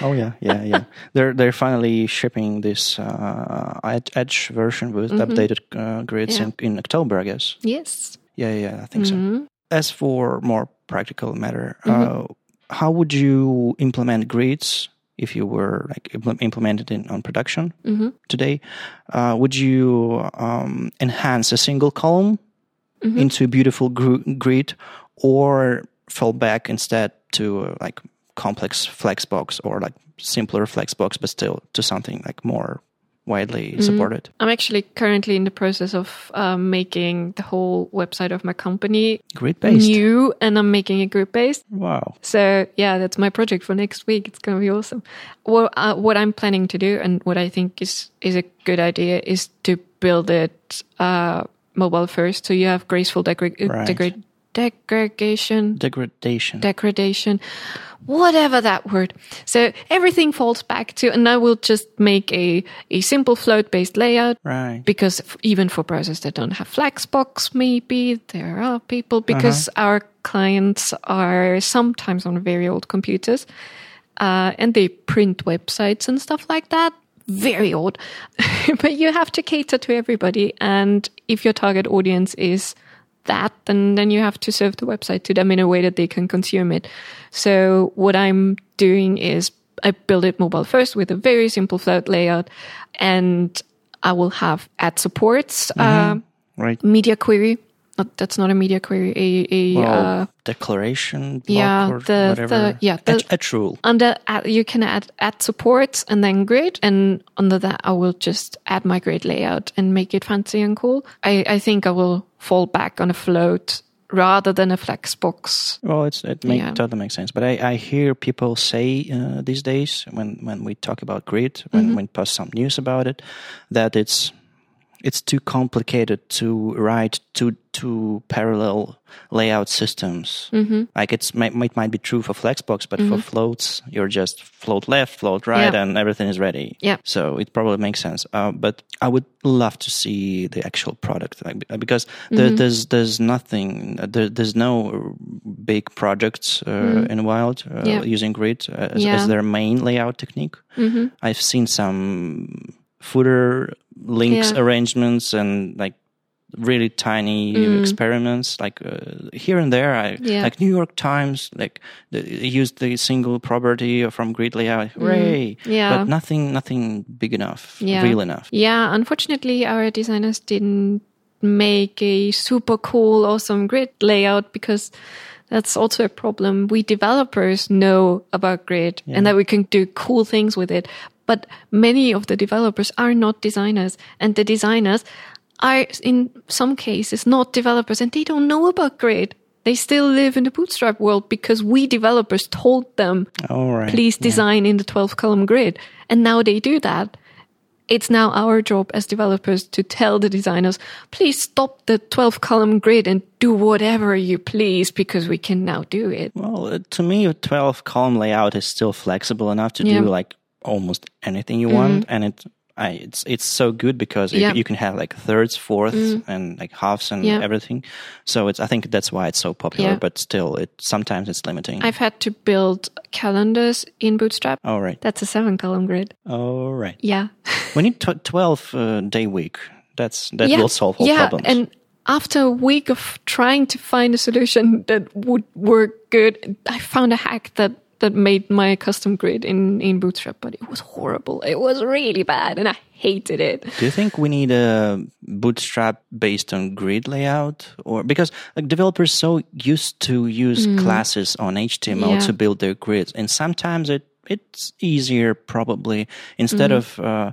Oh yeah, yeah, yeah. they're they're finally shipping this uh, Ed- Edge version with updated uh, grids Mm-hmm. Yeah. in, in October, I guess. Yes. Yeah, yeah, I think Mm-hmm. so. As for more practical matter, uh, how would you implement grids if you were like impl- implemented in on production Mm-hmm. today? Uh, would you um, enhance a single column Mm-hmm. into a beautiful gr- grid, or fall back instead to uh, like complex flexbox or like simpler flexbox, but still to something like more widely Mm-hmm. supported? I'm actually currently in the process of um, making the whole website of my company Grid based. new, and I'm making it grid based. Wow. So yeah, that's my project for next week. It's gonna be awesome. What uh, what I'm planning to do, and what I think is is a good idea, is to build it uh, mobile first. So you have graceful degra- uh, Right. degra- degradation, Degradation. degradation, whatever that word. So everything falls back to, and I will just make a, a simple float based layout right. because f- even for browsers that don't have Flexbox, maybe there are people because our clients are sometimes on very old computers uh, and they print websites and stuff like that. Very old, but you have to cater to everybody. And if your target audience is that, then then you have to serve the website to them in a way that they can consume it. So what I'm doing is I build it mobile first with a very simple float layout, and I will have ad supports, uh, Right. media query. Not, that's not a media query. A, a Well, uh, declaration. block yeah, or the- whatever. the- yeah, the- edge rule. under ad, you can add add supports and then grid, and under that I will just add my grid layout and make it fancy and cool. I, I think I will fall back on a float rather than a flexbox. Well, it's it make, Yeah. totally makes sense. But I, I hear people say uh, these days when, when we talk about grid, when Mm-hmm. when post some news about it, that it's it's too complicated to write two two parallel layout systems. Mm-hmm. Like it's might, might might be true for Flexbox, but for floats, you're just float left, float right, Mm-hmm. Yeah. and everything is ready. Yeah. So it probably makes sense. Uh, but I would love to see the actual product like, uh, because Mm-hmm. there's there's nothing uh, there, there's no big projects uh, in Wild uh, Mm-hmm. Yeah. using Grid uh, as, Yeah. as their main layout technique. Mm-hmm. I've seen some footer links Yeah. arrangements and like really tiny experiments like uh, here and there i Mm. Yeah. like new york times like the, used the single property from grid layout hooray Mm. Yeah. but nothing nothing big enough Yeah. real enough Yeah, unfortunately, our designers didn't make a super cool, awesome grid layout because that's also a problem. We developers know about grid and that we can do cool things with it. But many of the developers are not designers and the designers are in some cases not developers and they don't know about grid. They still live in the bootstrap world because we developers told them all right please design in the 12 column grid. And now they do that. It's now our job as developers to tell the designers, please stop the 12 column grid and do whatever you please because we can now do it. well uh, to me a 12 column layout is still flexible enough to Yeah. Do like almost anything you want and it I, it's it's so good because Yeah. Mm. you, you can have like thirds, fourths, and like halves and Yeah. everything. So it's I think that's why it's so popular. Yeah. But still, it sometimes it's limiting. I've had to build calendars in Bootstrap. All right, That's a seven column grid. all right. Yeah. We need t- twelve uh, day week. That's that will solve all yeah. problems. And after a week of trying to find a solution that would work good, I found a hack that that made my custom grid in in Bootstrap, but it was horrible. It was really bad, and I hated it. Do you think we need a bootstrap based on grid layout, or because like developers so used to use classes on HTML Mm. Yeah. to build their grids, and sometimes it it's easier probably instead Mm. of uh,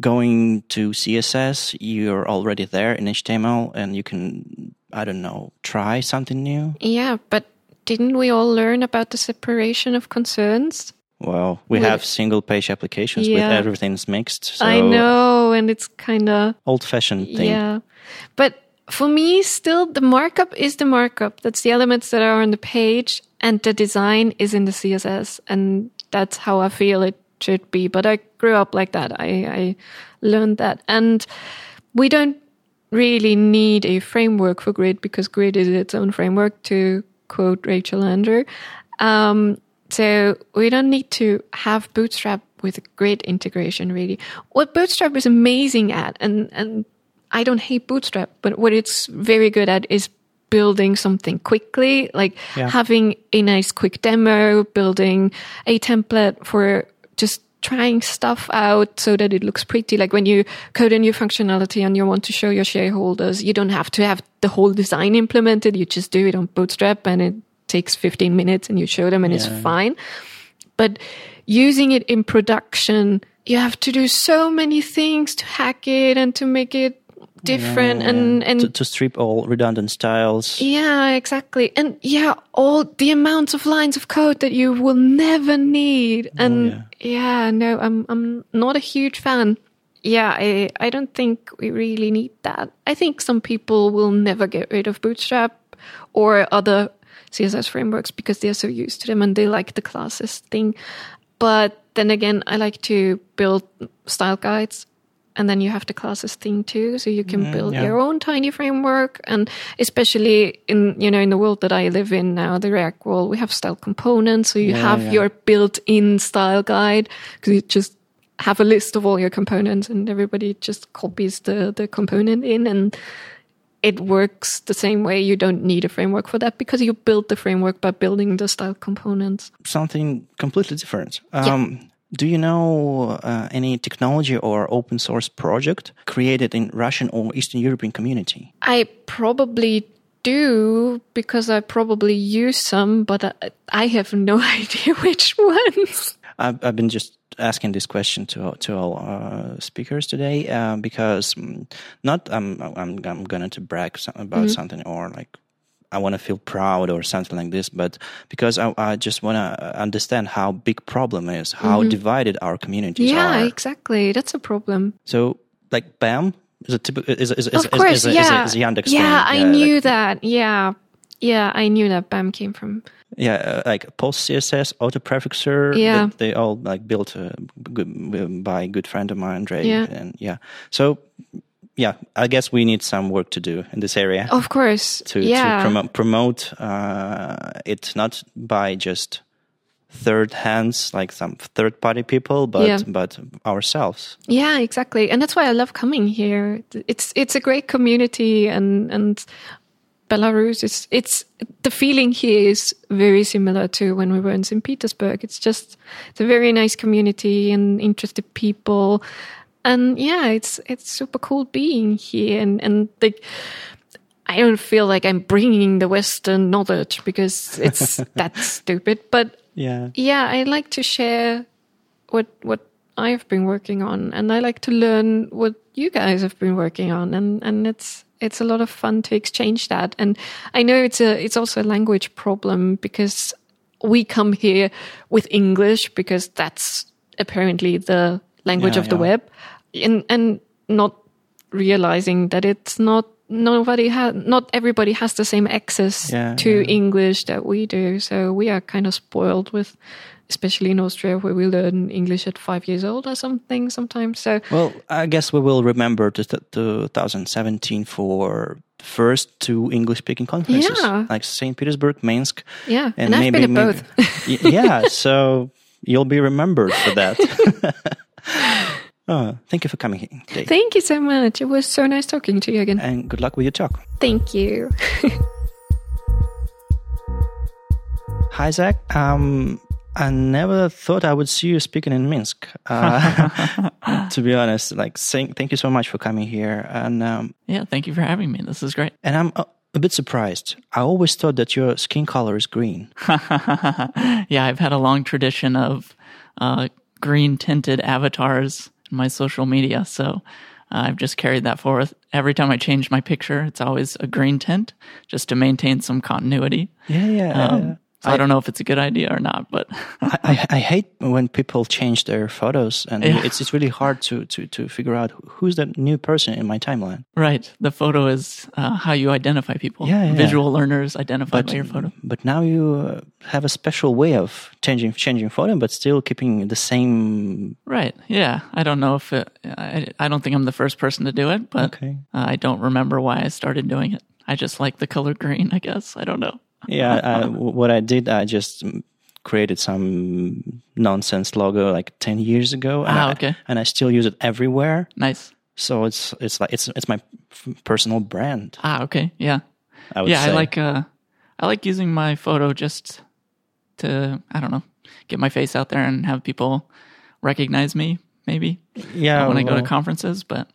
going to CSS, you're already there in HTML, and you can I don't know try something new. Yeah, but didn't we all learn about the separation of concerns? Well, we With- have single page applications with Yeah. everything's mixed. So I know, and it's kind of old fashioned thing. Yeah. But for me, still, the markup is the markup. That's the elements that are on the page, and the design is in the CSS. And that's how I feel it should be. But I grew up like that. I, I learned that. And we don't really need a framework for Grid because Grid is its own framework, to quote Rachel Andrew. Um, So we don't need to have Bootstrap with great integration, really. What Bootstrap is amazing at, and, and I don't hate Bootstrap, but what it's very good at is building something quickly, like Yeah. having a nice quick demo, building a template for just trying stuff out so that it looks pretty. Like when you code a new functionality and you want to show your shareholders, you don't have to have the whole design implemented. You just do it on Bootstrap and it takes 15 minutes and you show them and it's fine. But using it in production, you have to do so many things to hack it and to make it different and, and to, to strip all redundant styles. yeah, exactly. And yeah, all the amounts of lines of code that you will never need. Oh, and yeah. no, I'm I'm not a huge fan. Yeah, I I don't think we really need that. I think some people will never get rid of Bootstrap or other CSS frameworks because they're so used to them and they like the classes thing. But then again, I like to build style guides and then you have the classes thing too so you can build yeah. your own tiny framework and especially in you know in the world that i live in now the react world we have style components so you Yeah, have yeah. your built-in style guide because you just have a list of all your components and everybody just copies the the component in and it works the same way you don't need a framework for that because you build the framework by building the style components Something completely different. Um, Do you know uh, any technology or open source project created in Russian or Eastern European community? I probably do because I probably use some, but I, I have no idea which ones. I've, I've been just asking this question to to all uh, speakers today uh, because mm, not I'm I'm I'm going to brag about something or like I want to feel proud or something like this, but because I, I just want to understand how big problem is, how divided our communities Yeah, are. exactly. That's a problem. So like BEM is a typical is is is, Of course, is, yeah. is, a, is Yandex yeah. I knew like- that. Yeah, yeah, I knew that BEM came from. Yeah, uh, like PostCSS, auto prefixer. Yeah. they, they all like built uh, good, by a good friend of mine, Andre. Yeah. and yeah. So yeah, I guess we need some work to do in this area Of course. to yeah. to promote promote uh, it not by just third hands like some third party people, but Yeah. but ourselves. Yeah, exactly. And that's why I love coming here. It's it's a great community and and Belarus is it's the feeling here is very similar to when we were in St. Petersburg. It's just it's a very nice community and interested people. And yeah, it's it's super cool being here and and like I don't feel like I'm bringing the Western knowledge because it's that stupid. But Yeah, yeah, I like to share what what I've been working on, and I like to learn what you guys have been working on, and and it's it's a lot of fun to exchange that. And I know it's a it's also a language problem because we come here with English because that's apparently the language Yeah, of the web, and and not realizing that it's not nobody has not everybody has the same access Yeah, to yeah. English that we do. So we are kind of spoiled with, especially in Austria, where we learn English at five years old or something sometimes. So Well, I guess we will remember the, the 2017 for the first two English speaking conferences, Yeah. like St. Petersburg, Minsk. yeah, and, I've been at both. Y- yeah, so you'll be remembered for that. oh, thank you for coming here today. Thank you so much. It was so nice talking to you again. and good luck with your talk. Thank you. Hi, Zach. Um, I never thought I would see you speaking in Minsk. Uh, to be honest, like, saying, thank you so much for coming here. And um, Yeah, thank you for having me. This is great. and I'm a, a bit surprised. I always thought that your skin color is green. yeah, I've had a long tradition of uh, green tinted avatars in my social media. So uh, I've just carried that forth. Every time I change my picture, it's always a green tint just to maintain some continuity. Yeah, yeah. Um, so I, don't know if it's a good idea or not, but I, I, I hate when people change their photos, and Yeah. it's it's really hard to, to, to figure out who's that new person in my timeline. right. The photo is uh, how you identify people. Yeah, yeah. Visual learners identify by your photo. but now you uh, have a special way of changing changing photo, but still keeping the same. Right. Yeah. I don't know if it, I, I don't think I'm the first person to do it, but Okay. I don't remember why I started doing it. I just like the color green, I guess. I don't know. Yeah, I, what I did, I just created some nonsense logo like 10 years ago. and Ah, I- okay. and I still use it everywhere. Nice. So it's it's like it's it's my personal brand. Ah, okay. Yeah. I would yeah, say. I like uh I like using my photo just to I don't know, get my face out there and have people recognize me maybe yeah when I go to conferences, but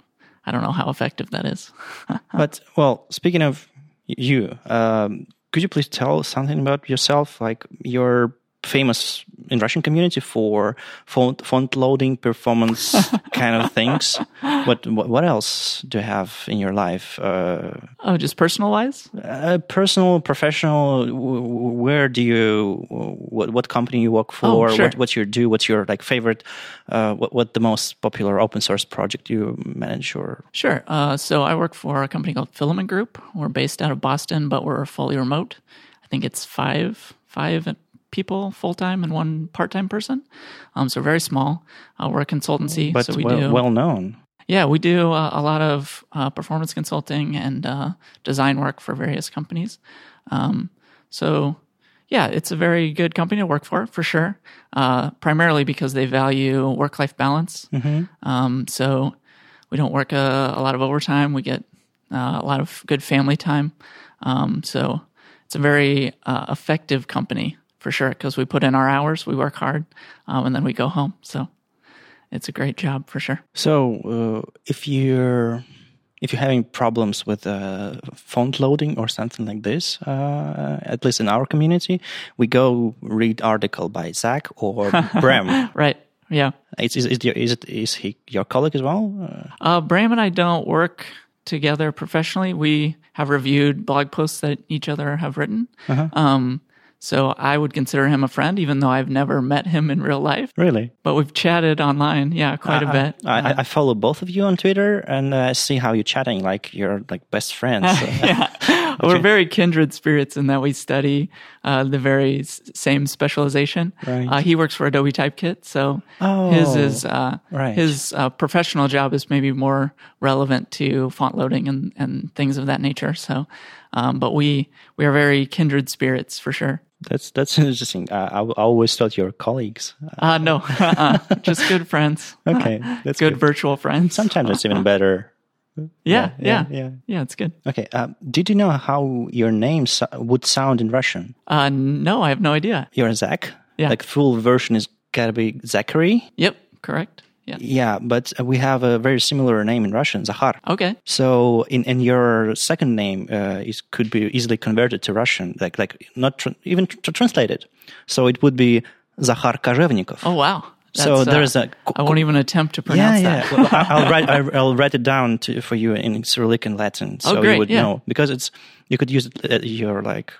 I don't know how effective that is. But well, speaking of you, um, could you please tell something about yourself? Like you're famous in Russian community for font, font loading, performance kind of things. What, what else do you have in your life? Uh, oh, just personal wise? uh, personal, professional. Where do you? What what company you work for? Oh, sure. What what you do? What's your like favorite? Uh, what what the most popular open source project you manage or Sure. Uh, so I work for a company called Filament Group. We're based out of Boston, but we're fully remote. I think it's five five people full time and one part time person. Um, so very small. Uh, we're a consultancy, but so we well, do well known. Yeah, we do uh, a lot of uh, performance consulting and uh, design work for various companies. Um, so, yeah, it's a very good company to work for, for sure. Uh, primarily because they value work life balance. Um, so, we don't work a, a lot of overtime. We get uh, a lot of good family time. Um, so, it's a very uh, effective company for sure because we put in our hours, we work hard, um, and then we go home. So, it's a great job for sure. So, uh, if you're if you're having problems with uh, font loading or something like this, uh, at least in our community, we go read article by Zach or Bram. Right. Yeah. Is, is, is, your, is it is he your colleague as well? Uh, Uh, Bram and I don't work together professionally. We have reviewed blog posts that each other have written. Um, so I would consider him a friend, even though I've never met him in real life. really? But we've chatted online, yeah, quite a bit. I, I, I follow both of you on Twitter and uh, see how you're chatting like you're like best friends. Yeah, We're very kindred spirits in that we study uh, the very s- same specialization. Right. Uh, he works for Adobe Typekit, so Oh, his is uh, right. his uh, professional job is maybe more relevant to font loading and, and things of that nature. So, um, but we we are very kindred spirits for sure. That's that's interesting. Uh, I, I always thought you were colleagues. Uh, no, uh, just good friends. Okay, that's good, good. virtual friends. Sometimes it's even better. yeah, yeah, yeah, yeah, yeah. it's good. Okay. Uh, did you know how your name so- would sound in Russian? Uh, no, I have no idea. You're Zach. Yeah. Like full version is gotta be Zachary. Yep, correct. Yeah. Yeah, but we have a very similar name in Russian, Zahar. Okay. So in, in your second name uh, is could be easily converted to Russian, like like not tr- even tr- translated. So it would be Zahar Kozhevnikov. Oh wow. So That's, uh, there's a- I won't even attempt to pronounce yeah. that. Well, I- I'll write I- I'll write it down to, for you in Cyrillic and Latin, so Oh, great, you would yeah. know because it's you could use it, uh, your like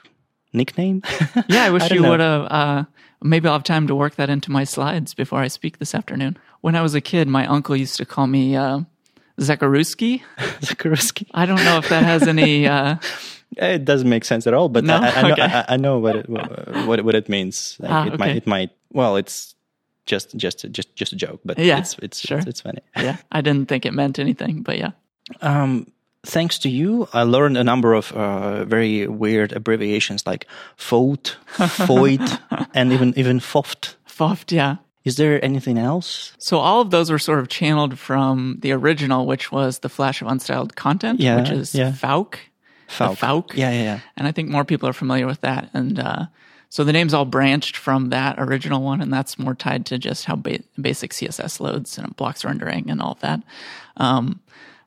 nickname. Yeah, I wish don't you know. would have. Uh, maybe I'll have time to work that into my slides before I speak this afternoon. When I was a kid, my uncle used to call me uh, Zakaruski. Zakaruski. I don't know if that has any. Uh, It doesn't make sense at all, but No? I, I, know, Okay. I, I know what it what what it means. Like Ah, it might it might well, it's just just just just a joke, but Yeah, it's it's, sure. it's it's funny. yeah, I didn't think it meant anything, but yeah. Um, thanks to you, I learned a number of uh, very weird abbreviations like FOUT, FOIT, and even even FOFT. Foft, yeah. Is there anything else? So all of those were sort of channeled from the original, which was the Flash of Unstyled Content, Yeah, which is yeah. Fauk. Fauk. Fauk. Yeah, yeah, yeah. And I think more people are familiar with that. And uh, so the name's all branched from that original one, and that's more tied to just how ba- basic CSS loads and blocks rendering and all of that. Um,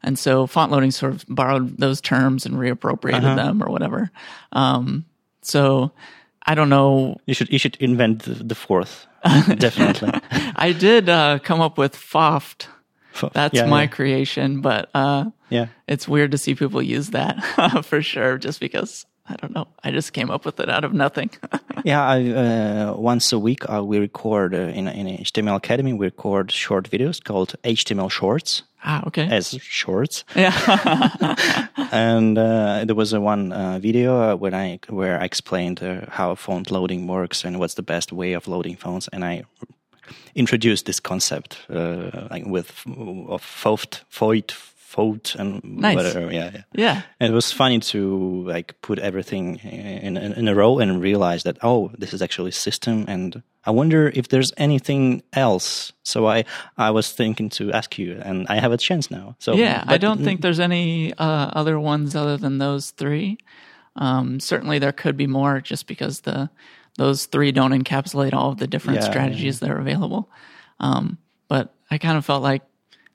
and so font loading sort of borrowed those terms and reappropriated Uh-huh. them or whatever. Um, so I don't know. You should you should invent the, the fourth. Definitely. I did uh, come up with Foft. Foft. That's Yeah, my yeah. creation, but uh, Yeah. it's weird to see people use that for sure, just because I don't know. I just came up with it out of nothing. Yeah, I, uh, once a week uh, we record uh, in in HTML Academy. We record short videos called HTML Shorts ah, okay. as shorts. yeah. and uh, there was a one uh, video uh, when I where I explained uh, how font loading works and what's the best way of loading fonts, and I introduced this concept uh, like with of FOFT, FOIT, FOUT and Nice. whatever. Yeah, yeah. Yeah. And it was funny to like put everything in, in in a row and realize that oh, this is actually system, and I wonder if there's anything else. So I I was thinking to ask you, and I have a chance now. So Yeah, I don't think there's any uh, other ones other than those three. Um, certainly, there could be more, just because the those three don't encapsulate all of the different Yeah, strategies that are available. Um, but I kind of felt like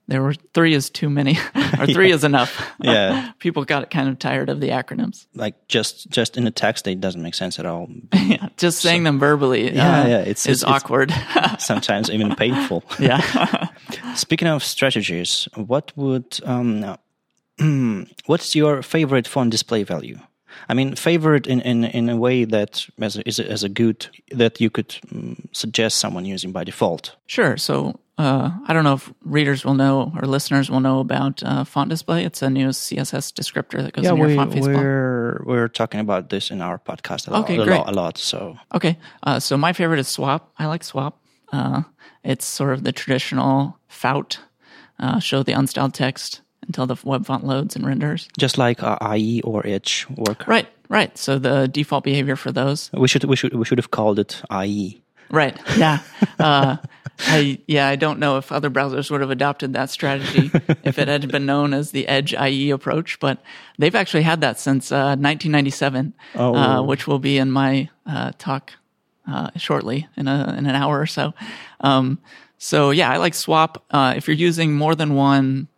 there were three is too many, or three is enough. Yeah. People got kind of tired of the acronyms. like just just in the text, it doesn't make sense at all. yeah, just saying them verbally, Yeah, uh, yeah, it's- is it's- it's- awkward. Sometimes even painful. yeah. Speaking of strategies, what would um, what's your favorite font display value? I mean, favorite in, in, in a way that as a, is a, as a good that you could um, suggest someone using by default. Sure. So uh, I don't know if readers will know or listeners will know about uh, font display. It's a new CSS descriptor that goes in your we, font face block. we're we're talking about this in our podcast a lot, Okay, a, great. lot, a lot. So Okay. Uh, so my favorite is Swap. I like Swap. Uh, it's sort of the traditional FOUT, uh, show the unstyled text until the web font loads and renders. just like uh, IE or Edge work, Right. Right. So the default behavior for those. we should we should we should have called it. IE. Right. Yeah. Uh, I yeah, I don't know if other browsers would have adopted that strategy if it had been known as the Edge IE approach, but they've actually had that since uh, 1997, Oh. uh, which will be in my uh, talk uh, shortly in a in an hour or so. Um, so yeah, I like Swap. Uh, if you're using more than one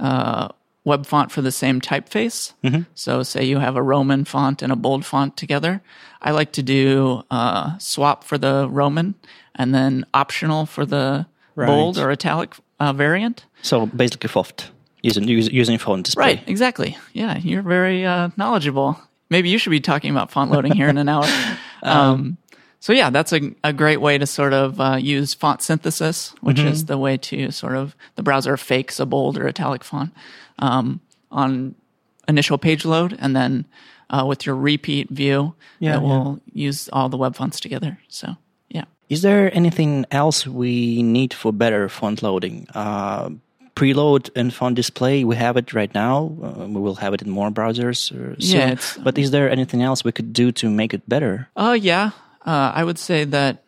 uh, web font for the same typeface. So, say you have a Roman font and a bold font together. I like to do uh, swap for the Roman and then optional for the bold or italic uh, variant. So basically, FOFT using using, using font display. Right, exactly. Yeah, you're very uh, knowledgeable. Maybe you should be talking about font loading here in an hour. Um, so yeah, that's a, a great way to sort of uh, use font synthesis, which is the way to sort of the browser fakes a bold or italic font um, on initial page load, and then uh, with your repeat view, Yeah, it will use all the web fonts together. So yeah. Is there anything else we need for better font loading? Uh, preload and font display, we have it right now. Uh, we will have it in more browsers. uh, soon. Yeah, but is there anything else we could do to make it better? Oh yeah, uh, I would say that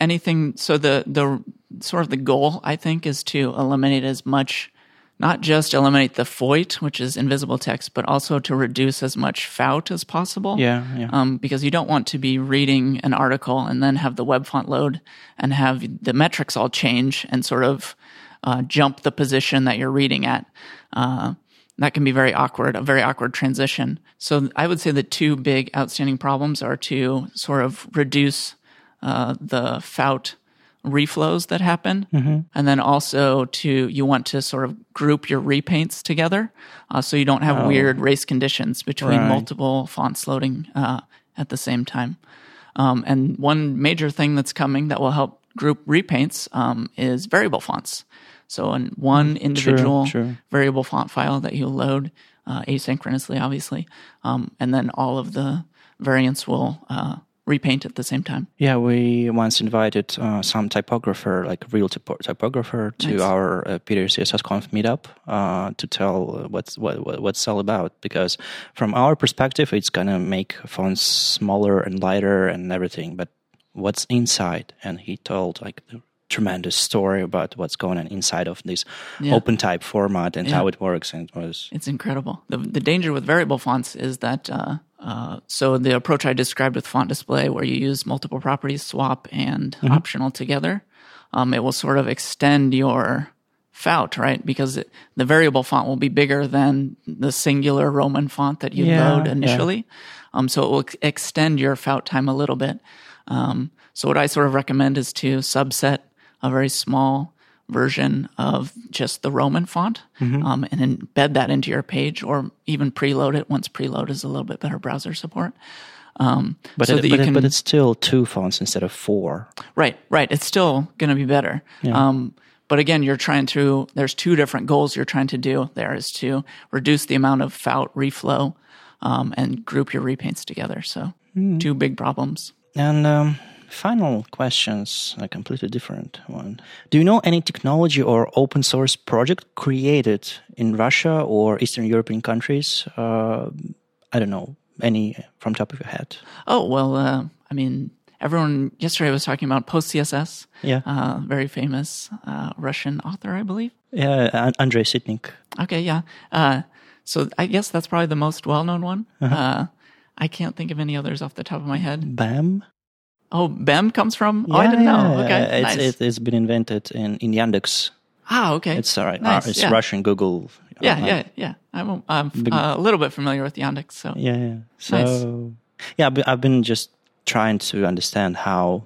anything. So the the sort of the goal I think is to eliminate as much, not just eliminate the foit, which is invisible text, but also to reduce as much FOUT as possible. Yeah, yeah. Um, because you don't want to be reading an article and then have the web font load and have the metrics all change and sort of uh, jump the position that you're reading at. Uh, that can be very awkward, a very awkward transition. So I would say the two big outstanding problems are to sort of reduce uh, the FOUT reflows that happen, and then also to you want to sort of group your repaints together, uh, so you don't have weird race conditions between Right. multiple fonts loading uh, at the same time. Um, and one major thing that's coming that will help group repaints um, is variable fonts. So, in one individual sure. variable font file that you load uh, asynchronously, obviously, um, and then all of the variants will uh, repaint at the same time. Yeah, we once invited uh, some typographer, like a real typo- typographer, to Nice. our uh, Piter CSS Conf meetup uh, to tell what's what, what what's all about. Because from our perspective, it's gonna make fonts smaller and lighter and everything. But what's inside? And he told like tremendous story about what's going on inside of this Yeah. open type format and Yeah. how it works. And it was It's incredible. The, the danger with variable fonts is that, uh, uh, so the approach I described with font display, where you use multiple properties, swap and optional together, um, it will sort of extend your FOUT, right? Because it, the variable font will be bigger than the singular Roman font that you Yeah, load initially. Um, so it will ex- extend your FOUT time a little bit. Um, so what I sort of recommend is to subset a very small version of just the Roman font Mm-hmm. um, and embed that into your page or even preload it once preload is a little bit better browser support. Um, but so it, but, you it- but it's still two fonts instead of four. right, right. It's still going to be better. Um, but again, you're trying to, there's two different goals you're trying to do. There is to reduce the amount of FOUT reflow um, and group your repaints together. So Hmm. two big problems. And um, Final questions, a completely different one. Do you know any technology or open source project created in Russia or Eastern European countries? Uh, I don't know any from top of your head. Oh well, uh, I mean, everyone yesterday was talking about PostCSS. Yeah. uh, very famous uh, Russian author, I believe. Yeah, Andrei Sitnik. Okay, yeah. Uh, so I guess that's probably the most well-known one. Uh-huh. uh I can't think of any others off the top of my head. BEM. Oh, BEM comes from. oh, I didn't know. Okay, it's, nice. it, it's been invented in in Yandex. ah, okay. It's all right. Nice, uh, it's yeah. Russian Google. Yeah, uh, yeah, yeah. I'm, I'm uh, a little bit familiar with Yandex, so Yeah, yeah. So, Nice. yeah, I've been just trying to understand how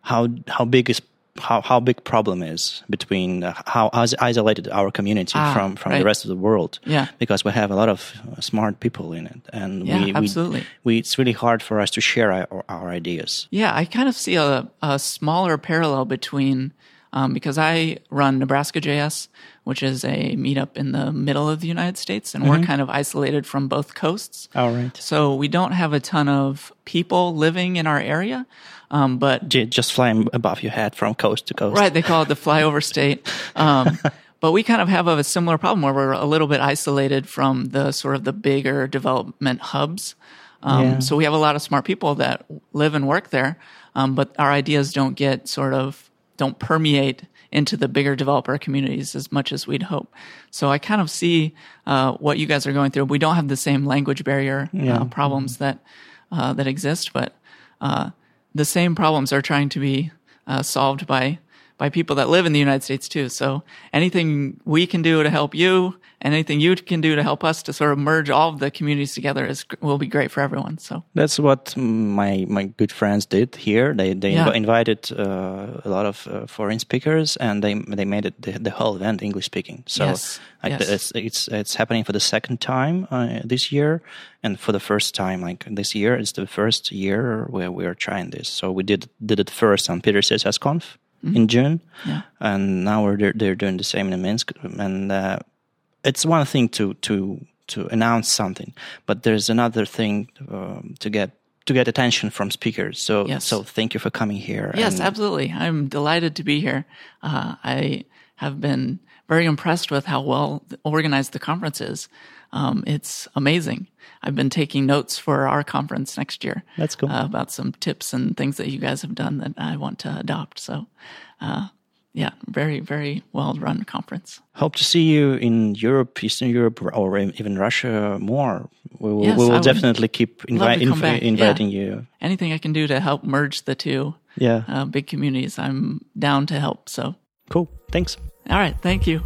how how big is how how big problem is between uh, how is- isolated our community Ah, from from the rest of the world. Yeah. because we have a lot of smart people in it, and Yeah, we, we absolutely. we it's really hard for us to share our, our ideas. Yeah, I kind of see a, a smaller parallel between um, because I run Nebraska JS, which is a meetup in the middle of the United States, and Mm-hmm. we're kind of isolated from both coasts. All right, So we don't have a ton of people living in our area, um, but just flying above your head from coast to coast. Right, they call it the flyover state. Um, but we kind of have a similar problem where we're a little bit isolated from the sort of the bigger development hubs. Um, Yeah. So we have a lot of smart people that live and work there, um, but our ideas don't get sort of don't permeate into the bigger developer communities as much as we'd hope. So I kind of see uh, what you guys are going through. We don't have the same language barrier uh, problems that uh, that exist, but uh, the same problems are trying to be uh, solved by by people that live in the United States too. So anything we can do to help you, and anything you can do to help us to sort of merge all of the communities together is will be great for everyone. So That's what my my good friends did here. They they Yeah. inv- invited uh, a lot of uh, foreign speakers, and they they made it the, the whole event English speaking. So Yes, like yes. it's it's it's happening for the second time uh, this year, and for the first time like this year, it's the first year where we are trying this. So we did did it first on Piter CSS Conf in June, Mm-hmm. Yeah. and now we're they're, they're doing the same in Minsk, and uh, it's one thing to to to announce something, but there's another thing um, to get to get attention from speakers. So Yes. so thank you for coming here. yes, absolutely, I'm delighted to be here. Uh, I have been very impressed with how well organized the conference is. Um, it's amazing. I've been taking notes for our conference next year. That's cool. uh, about some tips and things that you guys have done that I want to adopt. So, uh, yeah, very, very well run conference. Hope to see you in Europe, Eastern Europe, or even Russia more. We will, Yes, we will definitely keep invi- to inv- back, yeah. inviting you. Anything I can do to help merge the two Yeah, uh, big communities, I'm down to help. So, cool. Thanks. all right, thank you.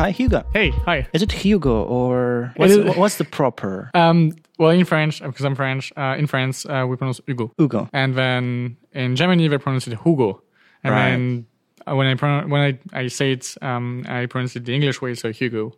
Hi, Hugo. Hey, hi. Is it Hugo or what's, what's the proper Um, well, in French, because I'm French, uh, in France, uh, we pronounce Hugo. Hugo? And then in Germany, they pronounce it Hugo. And Right. then uh, when I pronounce, when I, I say it, um, I pronounce it the English way, so Hugo.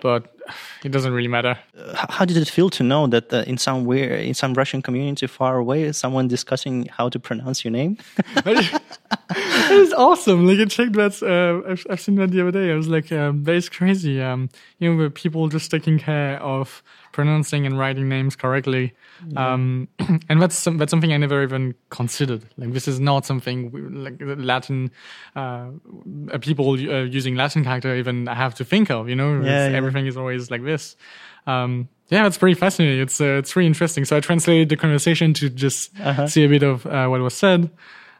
But it doesn't really matter. H- How did it feel to know that uh, in some in some Russian community far away, someone discussing how to pronounce your name? It is awesome. Like I checked that. Uh, I've, I've seen that the other day. I was like, um, that is crazy. Um, you know, the people just taking care of pronouncing and writing names correctly. Um, and that's some, that's something I never even considered. Like this is not something we, like Latin uh, uh, people uh, using Latin character even have to think of. You know, Yeah, yeah. everything is always like this. Um, yeah, it's pretty fascinating. It's uh, it's really interesting. So I translated the conversation to just Uh-huh. see a bit of uh, what was said.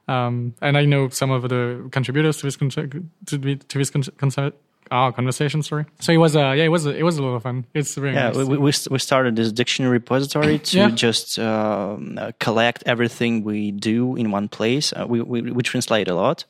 Um, and I know some of the contributors to this con- to, to this con- con- ah, conversation. Sorry. So it was uh, yeah, it was it was a lot of fun. It's very Yeah, nice. we, we, we started this dictionary repository to Yeah. just um, uh, collect everything we do in one place. Uh, we, we, we translate a lot,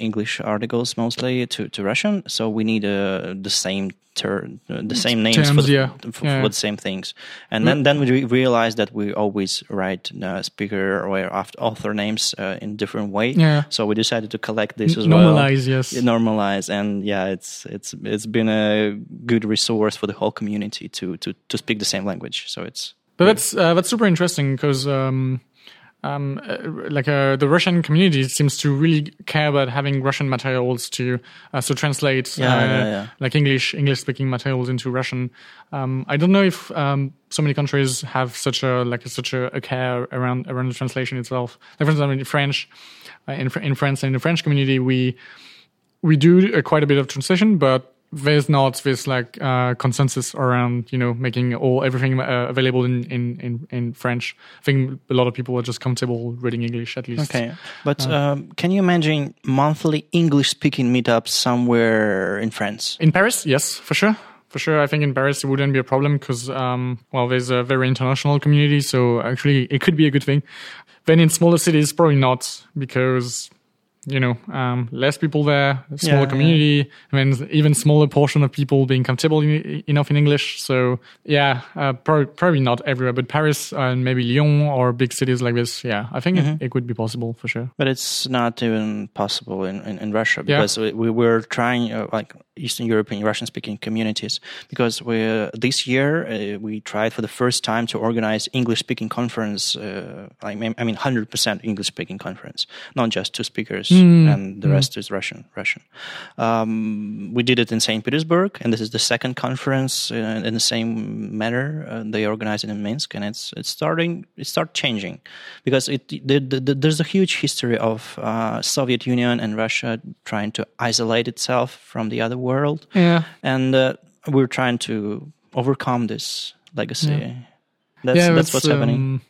English articles mostly to, to Russian, so we need uh, the same ter- uh, the same names for, the, yeah. for, Yeah. for the same things. And then, then we realized that we always write uh, speaker or author names uh, in different way. Yeah. So we decided to collect this as well Normalize, yes. normalize and yeah it's it's it's been a good resource for the whole community to to to speak the same language so it's But that's uh, that's super interesting because um, um, uh, like uh, the Russian community seems to really care about having Russian materials to uh, so translate Yeah, uh, yeah, yeah. like English English speaking materials into Russian. Um, I don't know if um, so many countries have such a like such a, a care around around the translation itself. Like for instance, in French, uh, in in France in the French community, we we do uh, quite a bit of translation, but there's not this like uh, consensus around you know making all everything uh, available in, in, in, in French. I think a lot of people are just comfortable reading English at least. Okay, but um, can you imagine monthly English-speaking meetups somewhere in France? In Paris, yes, for sure. For sure, I think in Paris it wouldn't be a problem because, um, well, there's a very international community, so actually it could be a good thing. Then in smaller cities, probably not because, you know, um, less people there, smaller Yeah, community, and then even smaller portion of people being comfortable in, enough in English. So yeah, uh, probably, probably not everywhere, but Paris and maybe Lyon or big cities like this, yeah, I think Mm-hmm. it, it could be possible for sure. But it's not even possible in, in, in Russia Yeah. because we, we were trying uh, like Eastern European Russian speaking communities because we uh, this year uh, we tried for the first time to organize English speaking conference. Uh, I mean, I mean, hundred percent English speaking conference, not just two speakers and the rest is Russian. Russian. Um, we did it in Saint Petersburg, and this is the second conference uh, in the same manner. Uh, they organized it in Minsk, and it's it's starting it start changing because it the, the, the, there's a huge history of uh, Soviet Union and Russia trying to isolate itself from the other world, Yeah. and uh, we're trying to overcome this legacy. That's yeah, that's what's happening.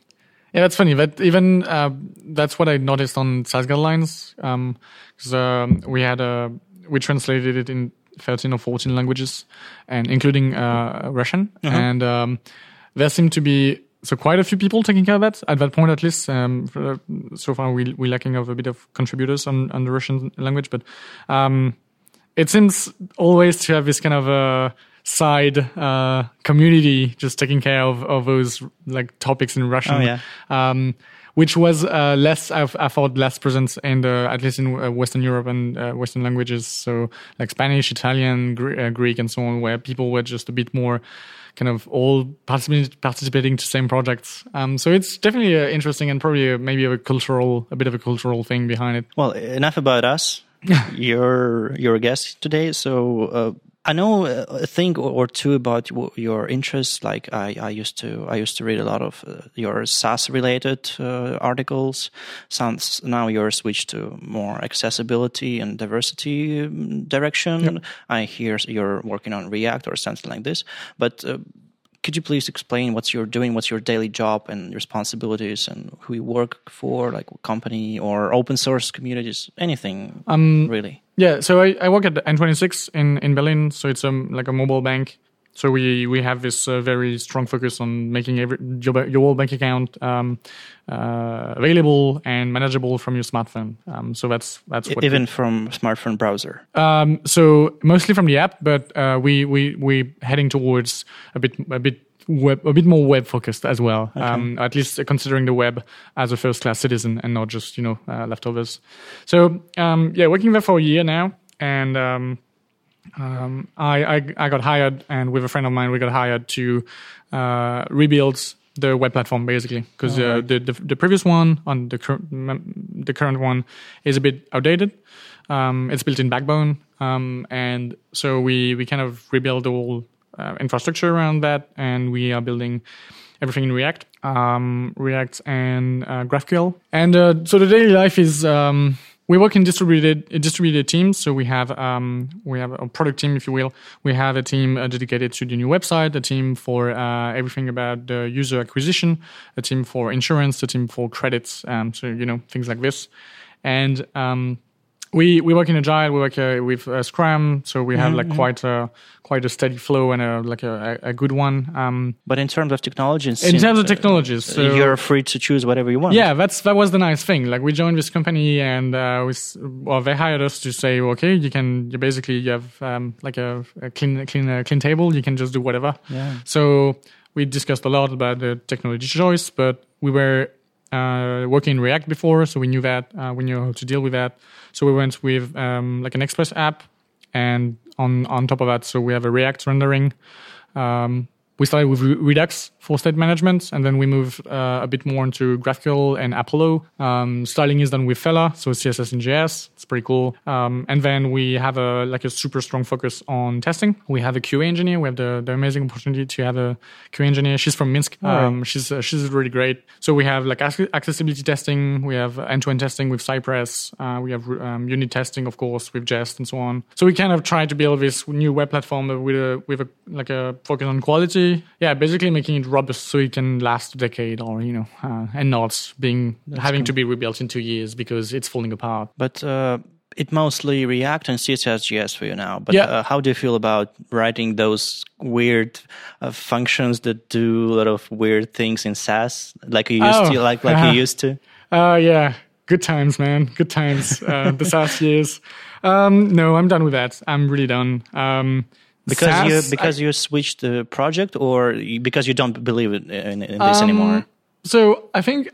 Yeah, that's funny. But even uh, that's what I noticed on Sass guidelines. Um, 'cause, um, we had a we translated it in thirteen or fourteen languages, and including uh, Russian. And um, there seemed to be so quite a few people taking care of that at that point, at least. Um, for, so far, we we're lacking of a bit of contributors on, on the Russian language, but um, it seems always to have this kind of a side uh, community just taking care of, of those like topics in Russian. Oh, yeah. Um, which was uh, less, I, I thought, less present in the at least in uh, Western Europe and uh, Western languages. So like Spanish, Italian, Gre- uh, Greek, and so on, where people were just a bit more kind of all participate, participating to same projects. Um, so it's definitely uh, interesting and probably uh, maybe a cultural, a bit of a cultural thing behind it. Well, enough about us. you're you're a guest today, so uh, I know a thing or two about your interests. Like I, I used to I used to read a lot of uh, your Sass related uh, articles. Sounds now you're switched to more accessibility and diversity um, direction. I hear you're working on React or something like this, but. Uh, could you please explain what you're doing, what's your daily job and responsibilities, and who you work for, like company or open source communities, anything Um, really? Yeah, so I, I work at N26 in, in Berlin. So it's um, like a mobile bank. So we, we have this uh, very strong focus on making every, your, your whole bank account um, uh, available and manageable from your smartphone. Um, so that's that's what Even from smartphone browser. um, so mostly from the app, but uh, we we we heading towards a bit a bit web a bit more web focused as well. Um, at least considering the web as a first class citizen and not just you know uh, leftovers. So um, yeah, working there for a year now, and um, um, I, I I got hired, and with a friend of mine, we got hired to uh, rebuild the web platform basically because uh, the, the the previous one on the current the current one is a bit outdated. Um, it's built in Backbone, um, and so we we kind of rebuild the whole uh, infrastructure around that, and we are building everything in React, um, React and uh, GraphQL. And uh, so the daily life is um, we work in distributed distributed teams. So we have um, we have a product team, if you will. We have a team uh, dedicated to the new website, a team for uh, everything about the user acquisition, a team for insurance, a team for credits. Um, so you know things like this, and um, we we work in agile. We work uh, with uh, Scrum, so we have like quite a quite a steady flow and a like a, a good one. Um, But in terms of technology, it in terms of uh, technologies, so you're free to choose whatever you want. yeah, that's that was the nice thing. Like we joined this company, and uh, we, well, they hired us to say, okay, you can you basically you have um, like a, a clean clean uh, clean table. You can just do whatever. Yeah. So we discussed a lot about the technology choice, but we were uh, working in React before, so we knew that uh, we knew how to deal with that. So we went with um, like an Express app, and on on top of that, so we have a React rendering. Um, we started with Redux for state management, and then we moved uh, a bit more into GraphQL and Apollo. Um, styling is done with Fela, so CSS and JS. It's pretty cool. Um, and then we have a like a super strong focus on testing. We have a QA engineer. We have the, the amazing opportunity to have a QA engineer. She's from Minsk. Um, She's uh, she's really great. So we have like accessibility testing. We have end to end testing with Cypress. Uh, we have um, unit testing, of course, with Jest and so on. So we kind of try to build this new web platform with a with a like a focus on quality. Yeah, basically making it robust so it can last a decade or you know, uh, and not being having to be rebuilt in two years because it's falling apart. But uh, it mostly React and CSS.js for you now. But Yeah. uh, how do you feel about writing those weird uh, functions that do a lot of weird things in Sass, like you used Oh, to, like like uh-huh. you used to? Uh, yeah, good times, man. Good times. Uh, the Sass years. Um, no, I'm done with that. I'm really done. Um, Because Sass, you because you switched the project, or because you don't believe in, in, in this Um, anymore? So I think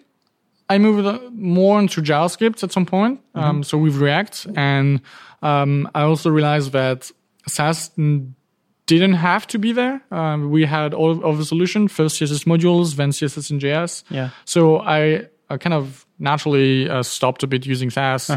I moved more into JavaScript at some point. Um, so with React, and um, I also realized that Sass didn't have to be there. Um, we had all of the solution: first CSS modules, then CSS and JS. Yeah. So I, I kind of naturally uh, stopped a bit using Sass,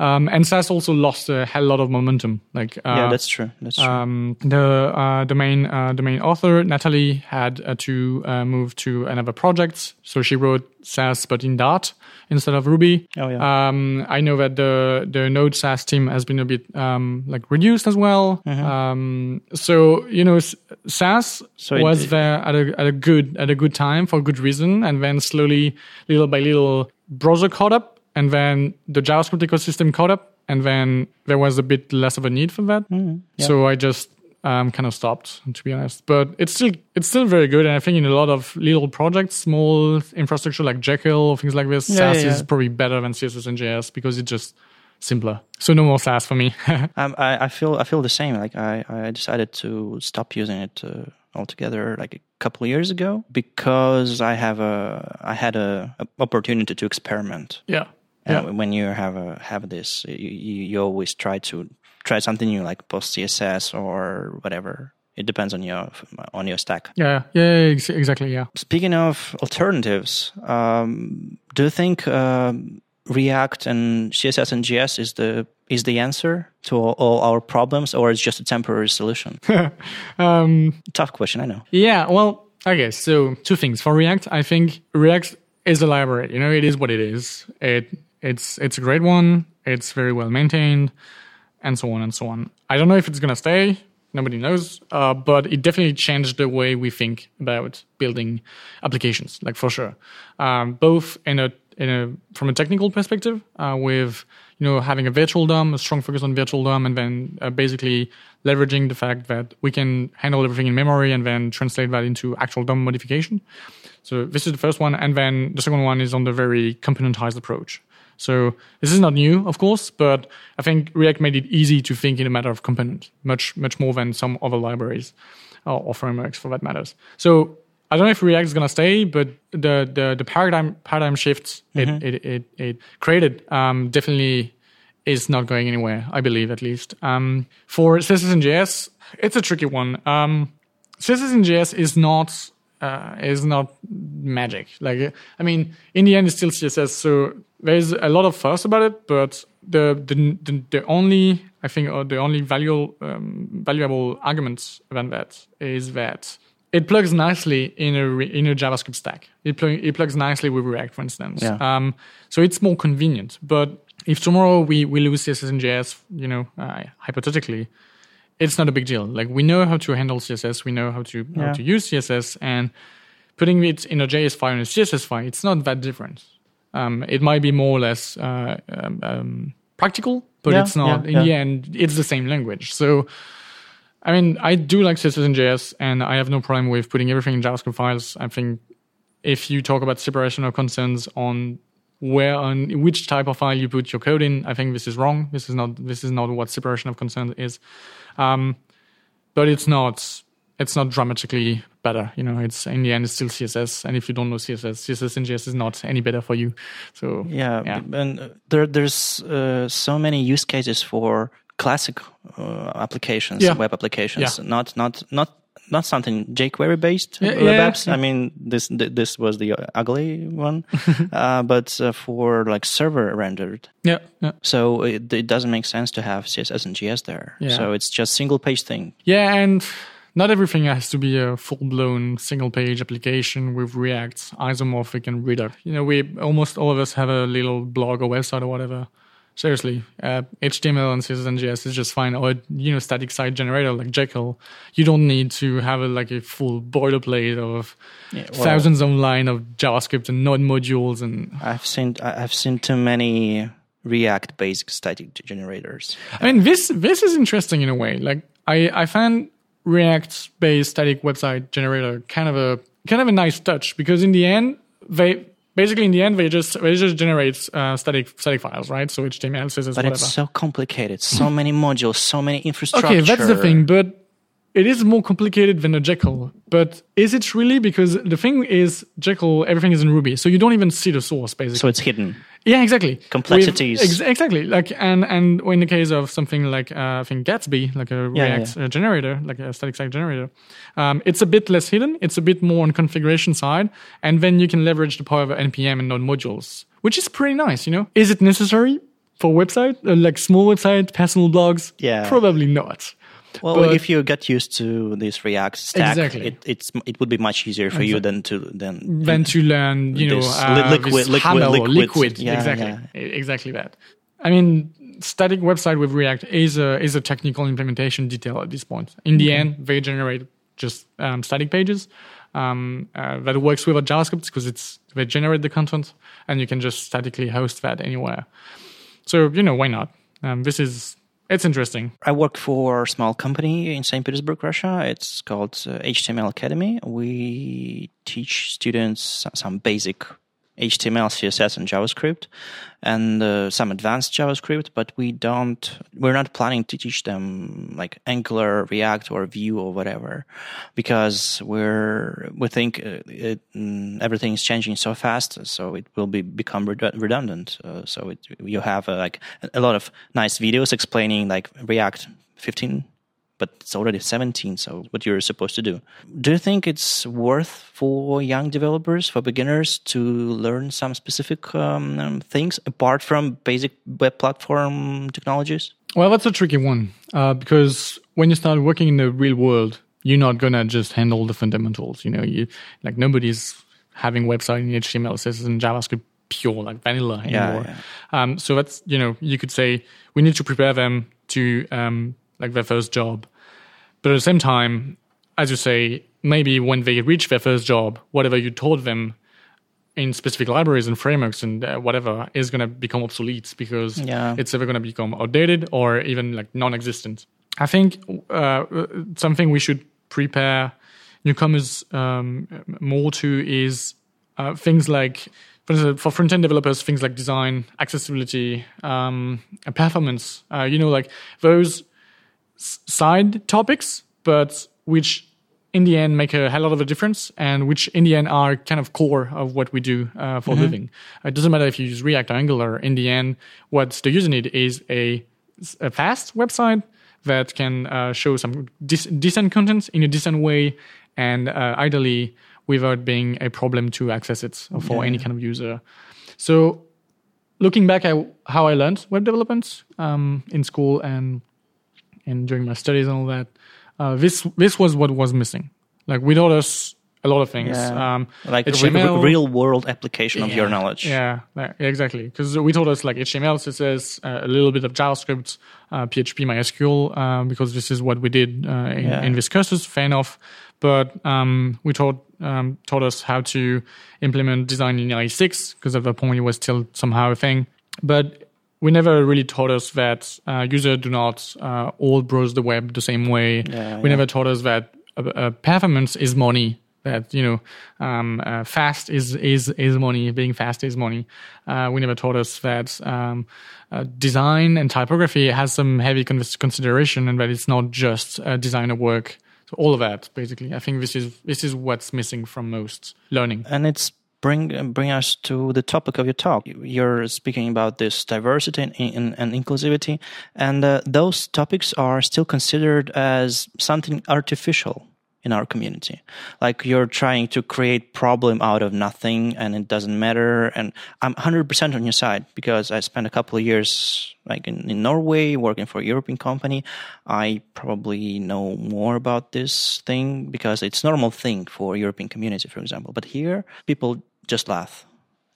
um, and Sass also lost a hell lot of momentum. Like uh, yeah, that's true. That's true. um, the uh, the main uh, the main author Natalie had uh, to uh, move to another project, so she wrote Sass but in Dart instead of Ruby. Oh, yeah. Um, I know that the the Node Sass team has been a bit um, like reduced as well. Mm-hmm. Um, so you know Sass So it- was there at a at a good at a good time for a good reason, and then slowly, little by little, browser caught up, and then the JavaScript ecosystem caught up, and then there was a bit less of a need for that. Mm-hmm. So I just um, kind of stopped, to be honest. But it's still it's still very good, and I think in a lot of little projects, small infrastructure like Jekyll, things like this, Yeah, Sass yeah, is probably better than CSS and JS because it's just simpler. So no more Sass for me. Um, I, I feel I feel the same. Like I, I decided to stop using it uh, altogether like a couple years ago because I have a I had a, a opportunity to experiment. yeah. And Yeah. when you have a have this, you, you you always try to try something new, like PostCSS or whatever. It depends on your on your stack. Yeah, yeah, ex- exactly. Yeah. Speaking of alternatives, um, do you think um, React and CSS and JS is the is the answer to all, all our problems, or it's just a temporary solution? Um, Tough question, I know. Yeah, well, okay. So two things for React. I think React is a library. You know, it is what it is. It it's it's a great one. It's very well maintained, and so on and so on. I don't know if it's gonna stay. Nobody knows. Uh, but it definitely changed the way we think about building applications. Like for sure, um, both in a in a from a technical perspective, uh, with you know having a virtual DOM, a strong focus on virtual DOM, and then uh, basically leveraging the fact that we can handle everything in memory and then translate that into actual DOM modification. So this is the first one, and then the second one is on the very componentized approach. So this is not new, of course, but I think React made it easy to think in a matter of component, much much more than some other libraries or, or frameworks for that matters. So I don't know if React is gonna stay, but the the, the paradigm paradigm shifts it, it, it it created um, definitely is not going anywhere. I believe at least. Um, for CSS and JS, it's a tricky one. Um, CSS and JS is not uh, is not magic. Like I mean, in the end, it's still CSS. So there's a lot of fuss about it, but the the the, the only I think or the only valuable um, valuable arguments about that is that it plugs nicely in a in a JavaScript stack. It, plug, it plugs nicely with React, for instance. Yeah. Um, so it's more convenient. But if tomorrow we, we lose CSS and JS, you know, uh, hypothetically, it's not a big deal. Like we know how to handle CSS, we know how to Yeah. how to use CSS, and putting it in a JS file and a CSS file, it's not that different. Um, it might be more or less uh, um, um, practical, but Yeah, it's not. yeah, in yeah. the end, it's the same language. So. I mean, I do like CSS and JS, and I have no problem with putting everything in JavaScript files. I think if you talk about separation of concerns on where on which type of file you put your code in, I think this is wrong. This is not this is not what separation of concerns is. Um, but it's not it's not dramatically better. You know, it's in the end it's still CSS, and if you don't know CSS, CSS and JS is not any better for you. So Yeah, Yeah. and uh, there there's uh, so many use cases for classic uh, applications, Yeah. web applications. Yeah. Not not not not something jQuery based Yeah, web apps. I mean, this this was the ugly one, uh, but uh, for like server rendered. Yeah, yeah. So it, it doesn't make sense to have CSS and JS there. So it's just single page thing. Yeah, and not everything has to be a full blown single page application with React, isomorphic, and Redux. You know, we almost all of us have a little blog or website or whatever. Seriously, uh, HTML and CSS and JS is just fine. Or you know, static site generator like Jekyll. You don't need to have a, like a full boilerplate of well- thousands of line of JavaScript and node modules and I've seen I've seen too many React based static generators. I mean, this this is interesting in a way. Like, I I find React based static website generator kind of a kind of a nice touch because in the end they basically in the end they just they just generate uh, static static files, right? So HTML, CSS, But whatever. it's so complicated. So many modules, so many infrastructure. Okay, that's the thing, but it is more complicated than a Jekyll. But is it really? Because the thing is, Jekyll, everything is in Ruby, so you don't even see the source, basically. So it's hidden. Yeah, exactly. Complexities. Ex- exactly. Like and and in the case of something like uh, I think Gatsby, like a Yeah, React Uh, generator, like a static site generator, um, it's a bit less hidden. It's a bit more on configuration side, and then you can leverage the power of npm and node modules, which is pretty nice. You know, is it necessary for website uh, like small website, personal blogs? Yeah. probably not. Well, But- if you get used to this React stack, Exactly. it, it's it would be much easier for you than to than than to learn, you know, uh, li- liquid- liquid- or liquid- liquid. yeah, exactly, yeah. Exactly that. I mean, static website with React is a is a technical implementation detail at this point. In the end, they generate just um, static pages um, uh, that works without JavaScript because it's they generate the content and you can just statically host that anywhere. So you know, why not? Um, this is it's interesting. I work for a small company in St. Petersburg, Russia. It's called uh, HTML Academy. We teach students some basic HTML, CSS, and JavaScript, and uh, some advanced JavaScript. But we don't. We're not planning to teach them like Angular, React, or Vue or whatever, because we're we think uh, it, mm, everything is changing so fast, so it will be become redundant. Uh, so it, you have uh, like a lot of nice videos explaining like React 15 but it's already 17 so what you're supposed to do do you think it's worth for young developers for beginners to learn some specific um, um, things apart from basic web platform technologies Well, that's a tricky one uh, because when you start working in the real world, you're not gonna just handle the fundamentals. You know, you like nobody's having website in HTML, CSS, and JavaScript pure like vanilla Yeah, anymore. yeah. Um, so that's you know you could say we need to prepare them to um, like their first job, but at the same time, as you say, maybe when they reach their first job, whatever you taught them in specific libraries and frameworks and uh, whatever is going to become obsolete because Yeah. it's ever going to become outdated or even like non-existent. I think uh, something we should prepare newcomers um, more to is uh, things like for, instance, for front-end developers, things like design, accessibility, um, and performance. Uh, you know, like those side topics, but which in the end make a hell lot of a difference and which in the end are kind of core of what we do uh, for a living. It doesn't matter if you use React or Angular. In the end, what the user need is a, a fast website that can uh, show some dec- decent content in a decent way and uh, ideally without being a problem to access it for any kind of user. So looking back at how I learned web development um, in school and and during my studies and all that, uh, this this was what was missing. Like we taught us a lot of things. Yeah. Um, like HTML, real world application of your knowledge Yeah, yeah, exactly. Because we taught us like HTML, CSS, uh, a little bit of JavaScript, uh, PHP, MySQL, um, because this is what we did uh, in, Yeah. in this courses. Fair enough. But um, we taught um, taught us how to implement design in IE6 because at that point it was still somehow a thing. But we never really taught us that uh, users do not uh, all browse the web the same way. Yeah, we yeah. never taught us that uh, uh, performance is money. That you know, um, uh, fast is is is money. Being fast is money. Uh, we never taught us that um, uh, design and typography has some heavy con- consideration, and that it's not just designer work. So all of that, basically, I think this is this is what's missing from most learning. and it's bring bring us to the topic of your talk. You're speaking about this diversity and, and, and inclusivity, and uh, those topics are still considered as something artificial in our community. Like you're trying to create problem out of nothing and it doesn't matter. And I'm 100% on your side because I spent a couple of years like in, in Norway working for a European company. I probably know more about this thing because it's normal thing for European community, for example. But here people just laugh.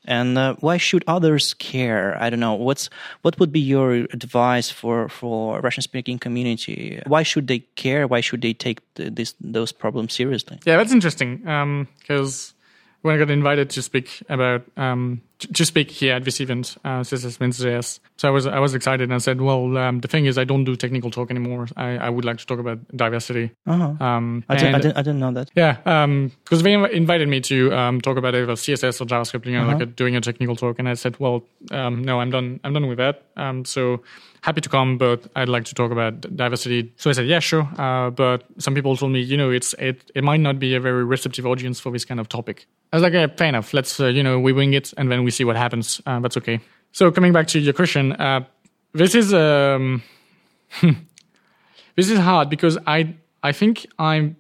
And uh, why should others care? I don't know. What's what would be your advice for for russian speaking community? Why should they care? Why should they take the, this those problems seriously? Yeah that's interesting because um, when I got invited to speak about um, to speak here at this event, uh, CSS So I was I was excited and I said, well, um, the thing is, I don't do technical talk anymore. I, I would like to talk about diversity. Uh-huh. Um, I, did, I, didn't, I didn't know that. Yeah, because um, they invited me to um, talk about either CSS or JavaScript, you know, uh-huh. like a, doing a technical talk, and I said, well, um, no, I'm done. I'm done with that. so happy to come, but I'd like to talk about diversity. So I said, yeah, sure. Uh, but some people told me, you know, it's it it might not be a very receptive audience for this kind of topic. I was like, yeah, fair enough. Let's uh, you know we wing it and then we see what happens. Uh, that's okay. So coming back to your question, uh, this is um, this is hard because I I think I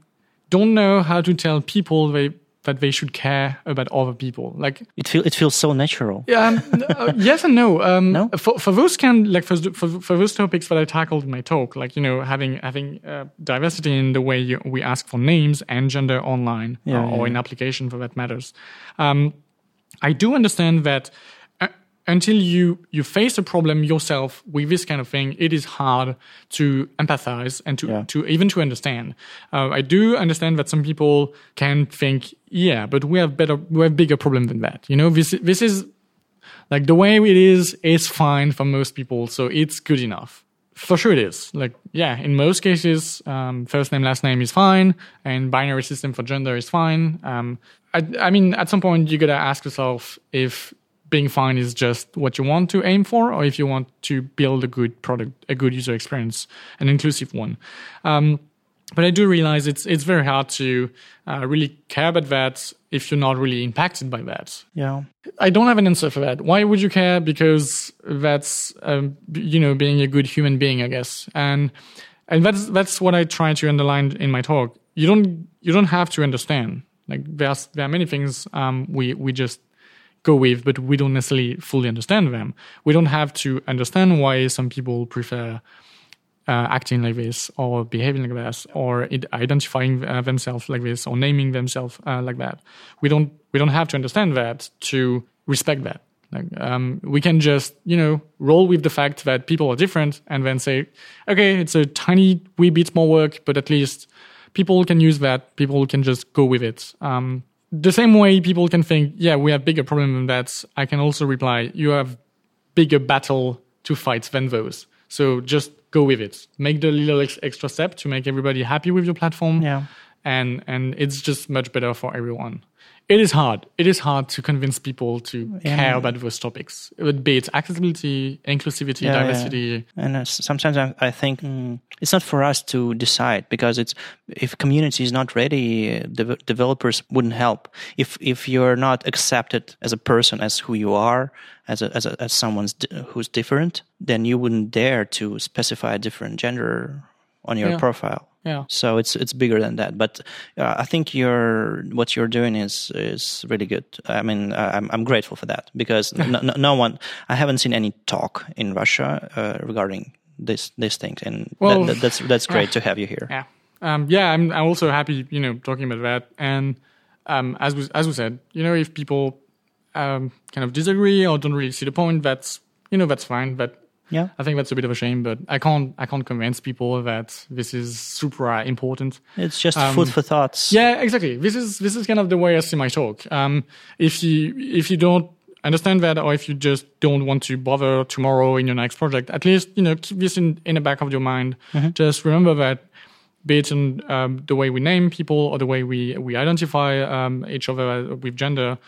don't know how to tell people they that they should care about other people. Like it feel it feels so natural. Yeah, um, uh, yes and no. Um, no, for for those kind like for, for for those topics that I tackled in my talk, like you know having having uh, diversity in the way you, we ask for names and gender online yeah, or, yeah. or, in application for that matters. Um, I do understand that until you you face a problem yourself with this kind of thing, it is hard to empathize and to yeah. to even to understand. Uh, I do understand that some people can think, yeah, but we have better, we have bigger problem than that. You know, this this is like the way it is is fine for most people, so it's good enough. For sure, it is. Like, yeah, in most cases, um, first name, last name is fine, and binary system for gender is fine. Um, I, I mean, at some point, you gotta ask yourself if being fine is just what you want to aim for, or if you want to build a good product, a good user experience, an inclusive one. Um, but I do realize it's it's very hard to uh, really care about that if you're not really impacted by that. Yeah, I don't have an answer for that. Why would you care? Because that's um, you know being a good human being, I guess, and and that's that's what I try to underline in my talk. You don't you don't have to understand. Like there's there are many things um, we we just go with, but we don't necessarily fully understand them. We don't have to understand why some people prefer uh, acting like this or behaving like this or identifying uh, themselves like this or naming themselves uh, like that. We don't we don't have to understand that to respect that. Like, um, we can just you know roll with the fact that people are different and then say, okay, it's a tiny wee bit more work, but at least people can use that. People can just go with it. Um, the same way people can think, yeah, we have bigger problem than that. I can also reply, you have bigger battle to fight than those. So just go with it. Make the little ex- extra step to make everybody happy with your platform. Yeah. And and it's just much better for everyone it is hard. It is hard to convince people to yeah. care about those topics. It would be it accessibility, inclusivity, yeah, diversity. Yeah. And uh, sometimes I, I think mm, it's not for us to decide because it's if community is not ready, de- developers wouldn't help. If if you're not accepted as a person, as who you are, as a, as a, as someone who's different, then you wouldn't dare to specify a different gender on your profile. Yeah. So it's it's bigger than that. But uh, I think you're what you're doing is is really good. I mean, I'm I'm grateful for that because no, no, one I haven't seen any talk in Russia uh, regarding this this thing, and well, that, that, that's that's great to have you here. Yeah. Um, yeah, I'm I'm also happy, you know, talking about that. And um, as we as we said, you know, if people um, kind of disagree or don't really see the point, that's you know that's fine. But yeah, I think that's a bit of a shame, but I can't I can't convince people that this is super important. It's just um, food for thoughts. Yeah, exactly. This is this is kind of the way I see my talk. Um, if you if you don't understand that, or if you just don't want to bother tomorrow in your next project, at least you know keep this in in the back of your mind. Mm-hmm. Just remember that. Be it in um, the way we name people or the way we we identify um, each other with gender,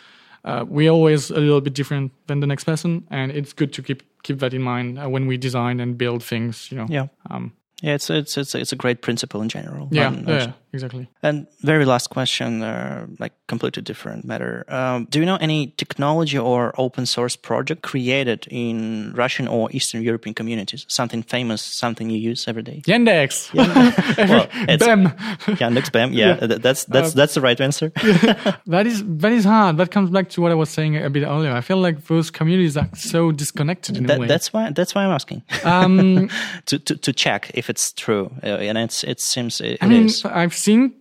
uh, we're always a little bit different than the next person, and it's good to keep keep that in mind uh, when we design and build things. You know. Yeah. Um, yeah, it's it's it's it's a great principle in general. Yeah, yeah. exactly. And very last question, uh, like completely different matter. Um, do you know any technology or open source project created in Russian or Eastern European communities? Something famous, something you use every day? Yandex. well, BEM. Yandex BEM. Yeah, th- that's that's that's the right answer. That is that is hard. That comes back to what I was saying a bit earlier. I feel like those communities are so disconnected in a way. that's why that's why I'm asking um, to, to to check if it's true, uh, and it's it seems it, I mean, is. I've seen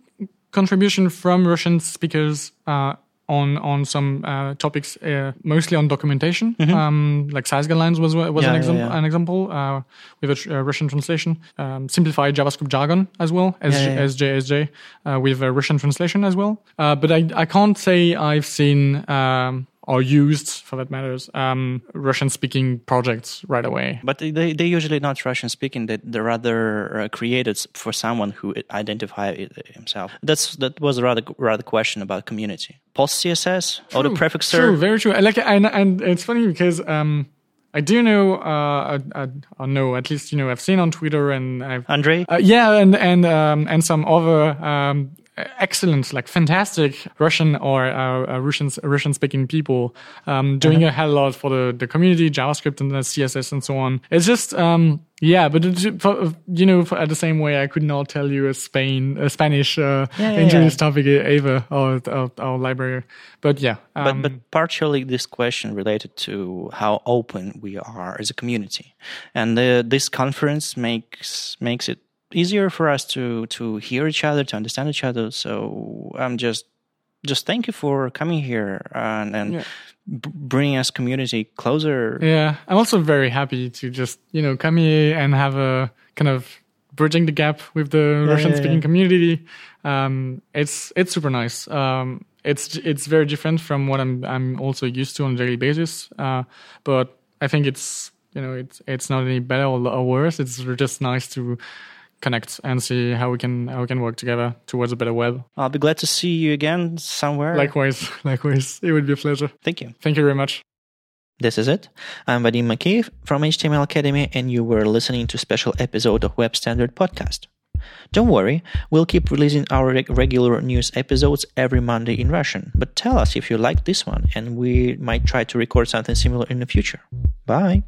contribution from Russian speakers uh, on on some uh, topics, uh, mostly on documentation. Um, like Sass guidelines was was Mm-hmm. Yeah, an, exam- yeah. an example uh, with a tr- uh, Russian translation. Um, simplified JavaScript jargon as well as Yeah, yeah, yeah. SJSJ uh, with a Russian translation as well. Uh, but I I can't say I've seen. Um, or used, for that matters, um, Russian-speaking projects right away. But they they usually not Russian speaking. They they're rather uh, created for someone who identify it himself. That's that was a rather rather question about community. PostCSS or the prefixer. True, very true. I Like, and and it's funny because um, I do know, uh, I, I, I know at least you know I've seen on Twitter and I've Andre. uh, yeah, and and um, and some other um, excellent, like fantastic Russian or uh, uh, Russian Russian speaking people um, doing a hell lot for the the community, JavaScript and the CSS and so on. It's just um, yeah, but it, for, you know, for, at the same way, I could not tell you a Spain a Spanish uh, Yeah, yeah, yeah. topic either or or library, but yeah, But um, but partially this question related to how open we are as a community, and uh, this conference makes makes it easier for us to to hear each other, to understand each other. So I'm just just thank you for coming here and and Yeah. b- bringing us community closer. Yeah, I'm also very happy to just you know come here and have a kind of bridging the gap with the Russian speaking yeah. community. Um, it's it's super nice. Um, it's it's very different from what I'm I'm also used to on a daily basis. Uh, but I think it's you know it's it's not any better or, or worse. It's just nice to connect and see how we can how we can work together towards a better web. I'll be glad to see you again somewhere. Likewise, likewise, it would be a pleasure. thank you. Thank you very much. This is it. I'm Vadim Makeev from HTML Academy, and you were listening to a special episode of Web Standard Podcast. Don't worry, we'll keep releasing our reg- regular news episodes every Monday in Russian, but tell us if you like this one, and we might try to record something similar in the future. Bye!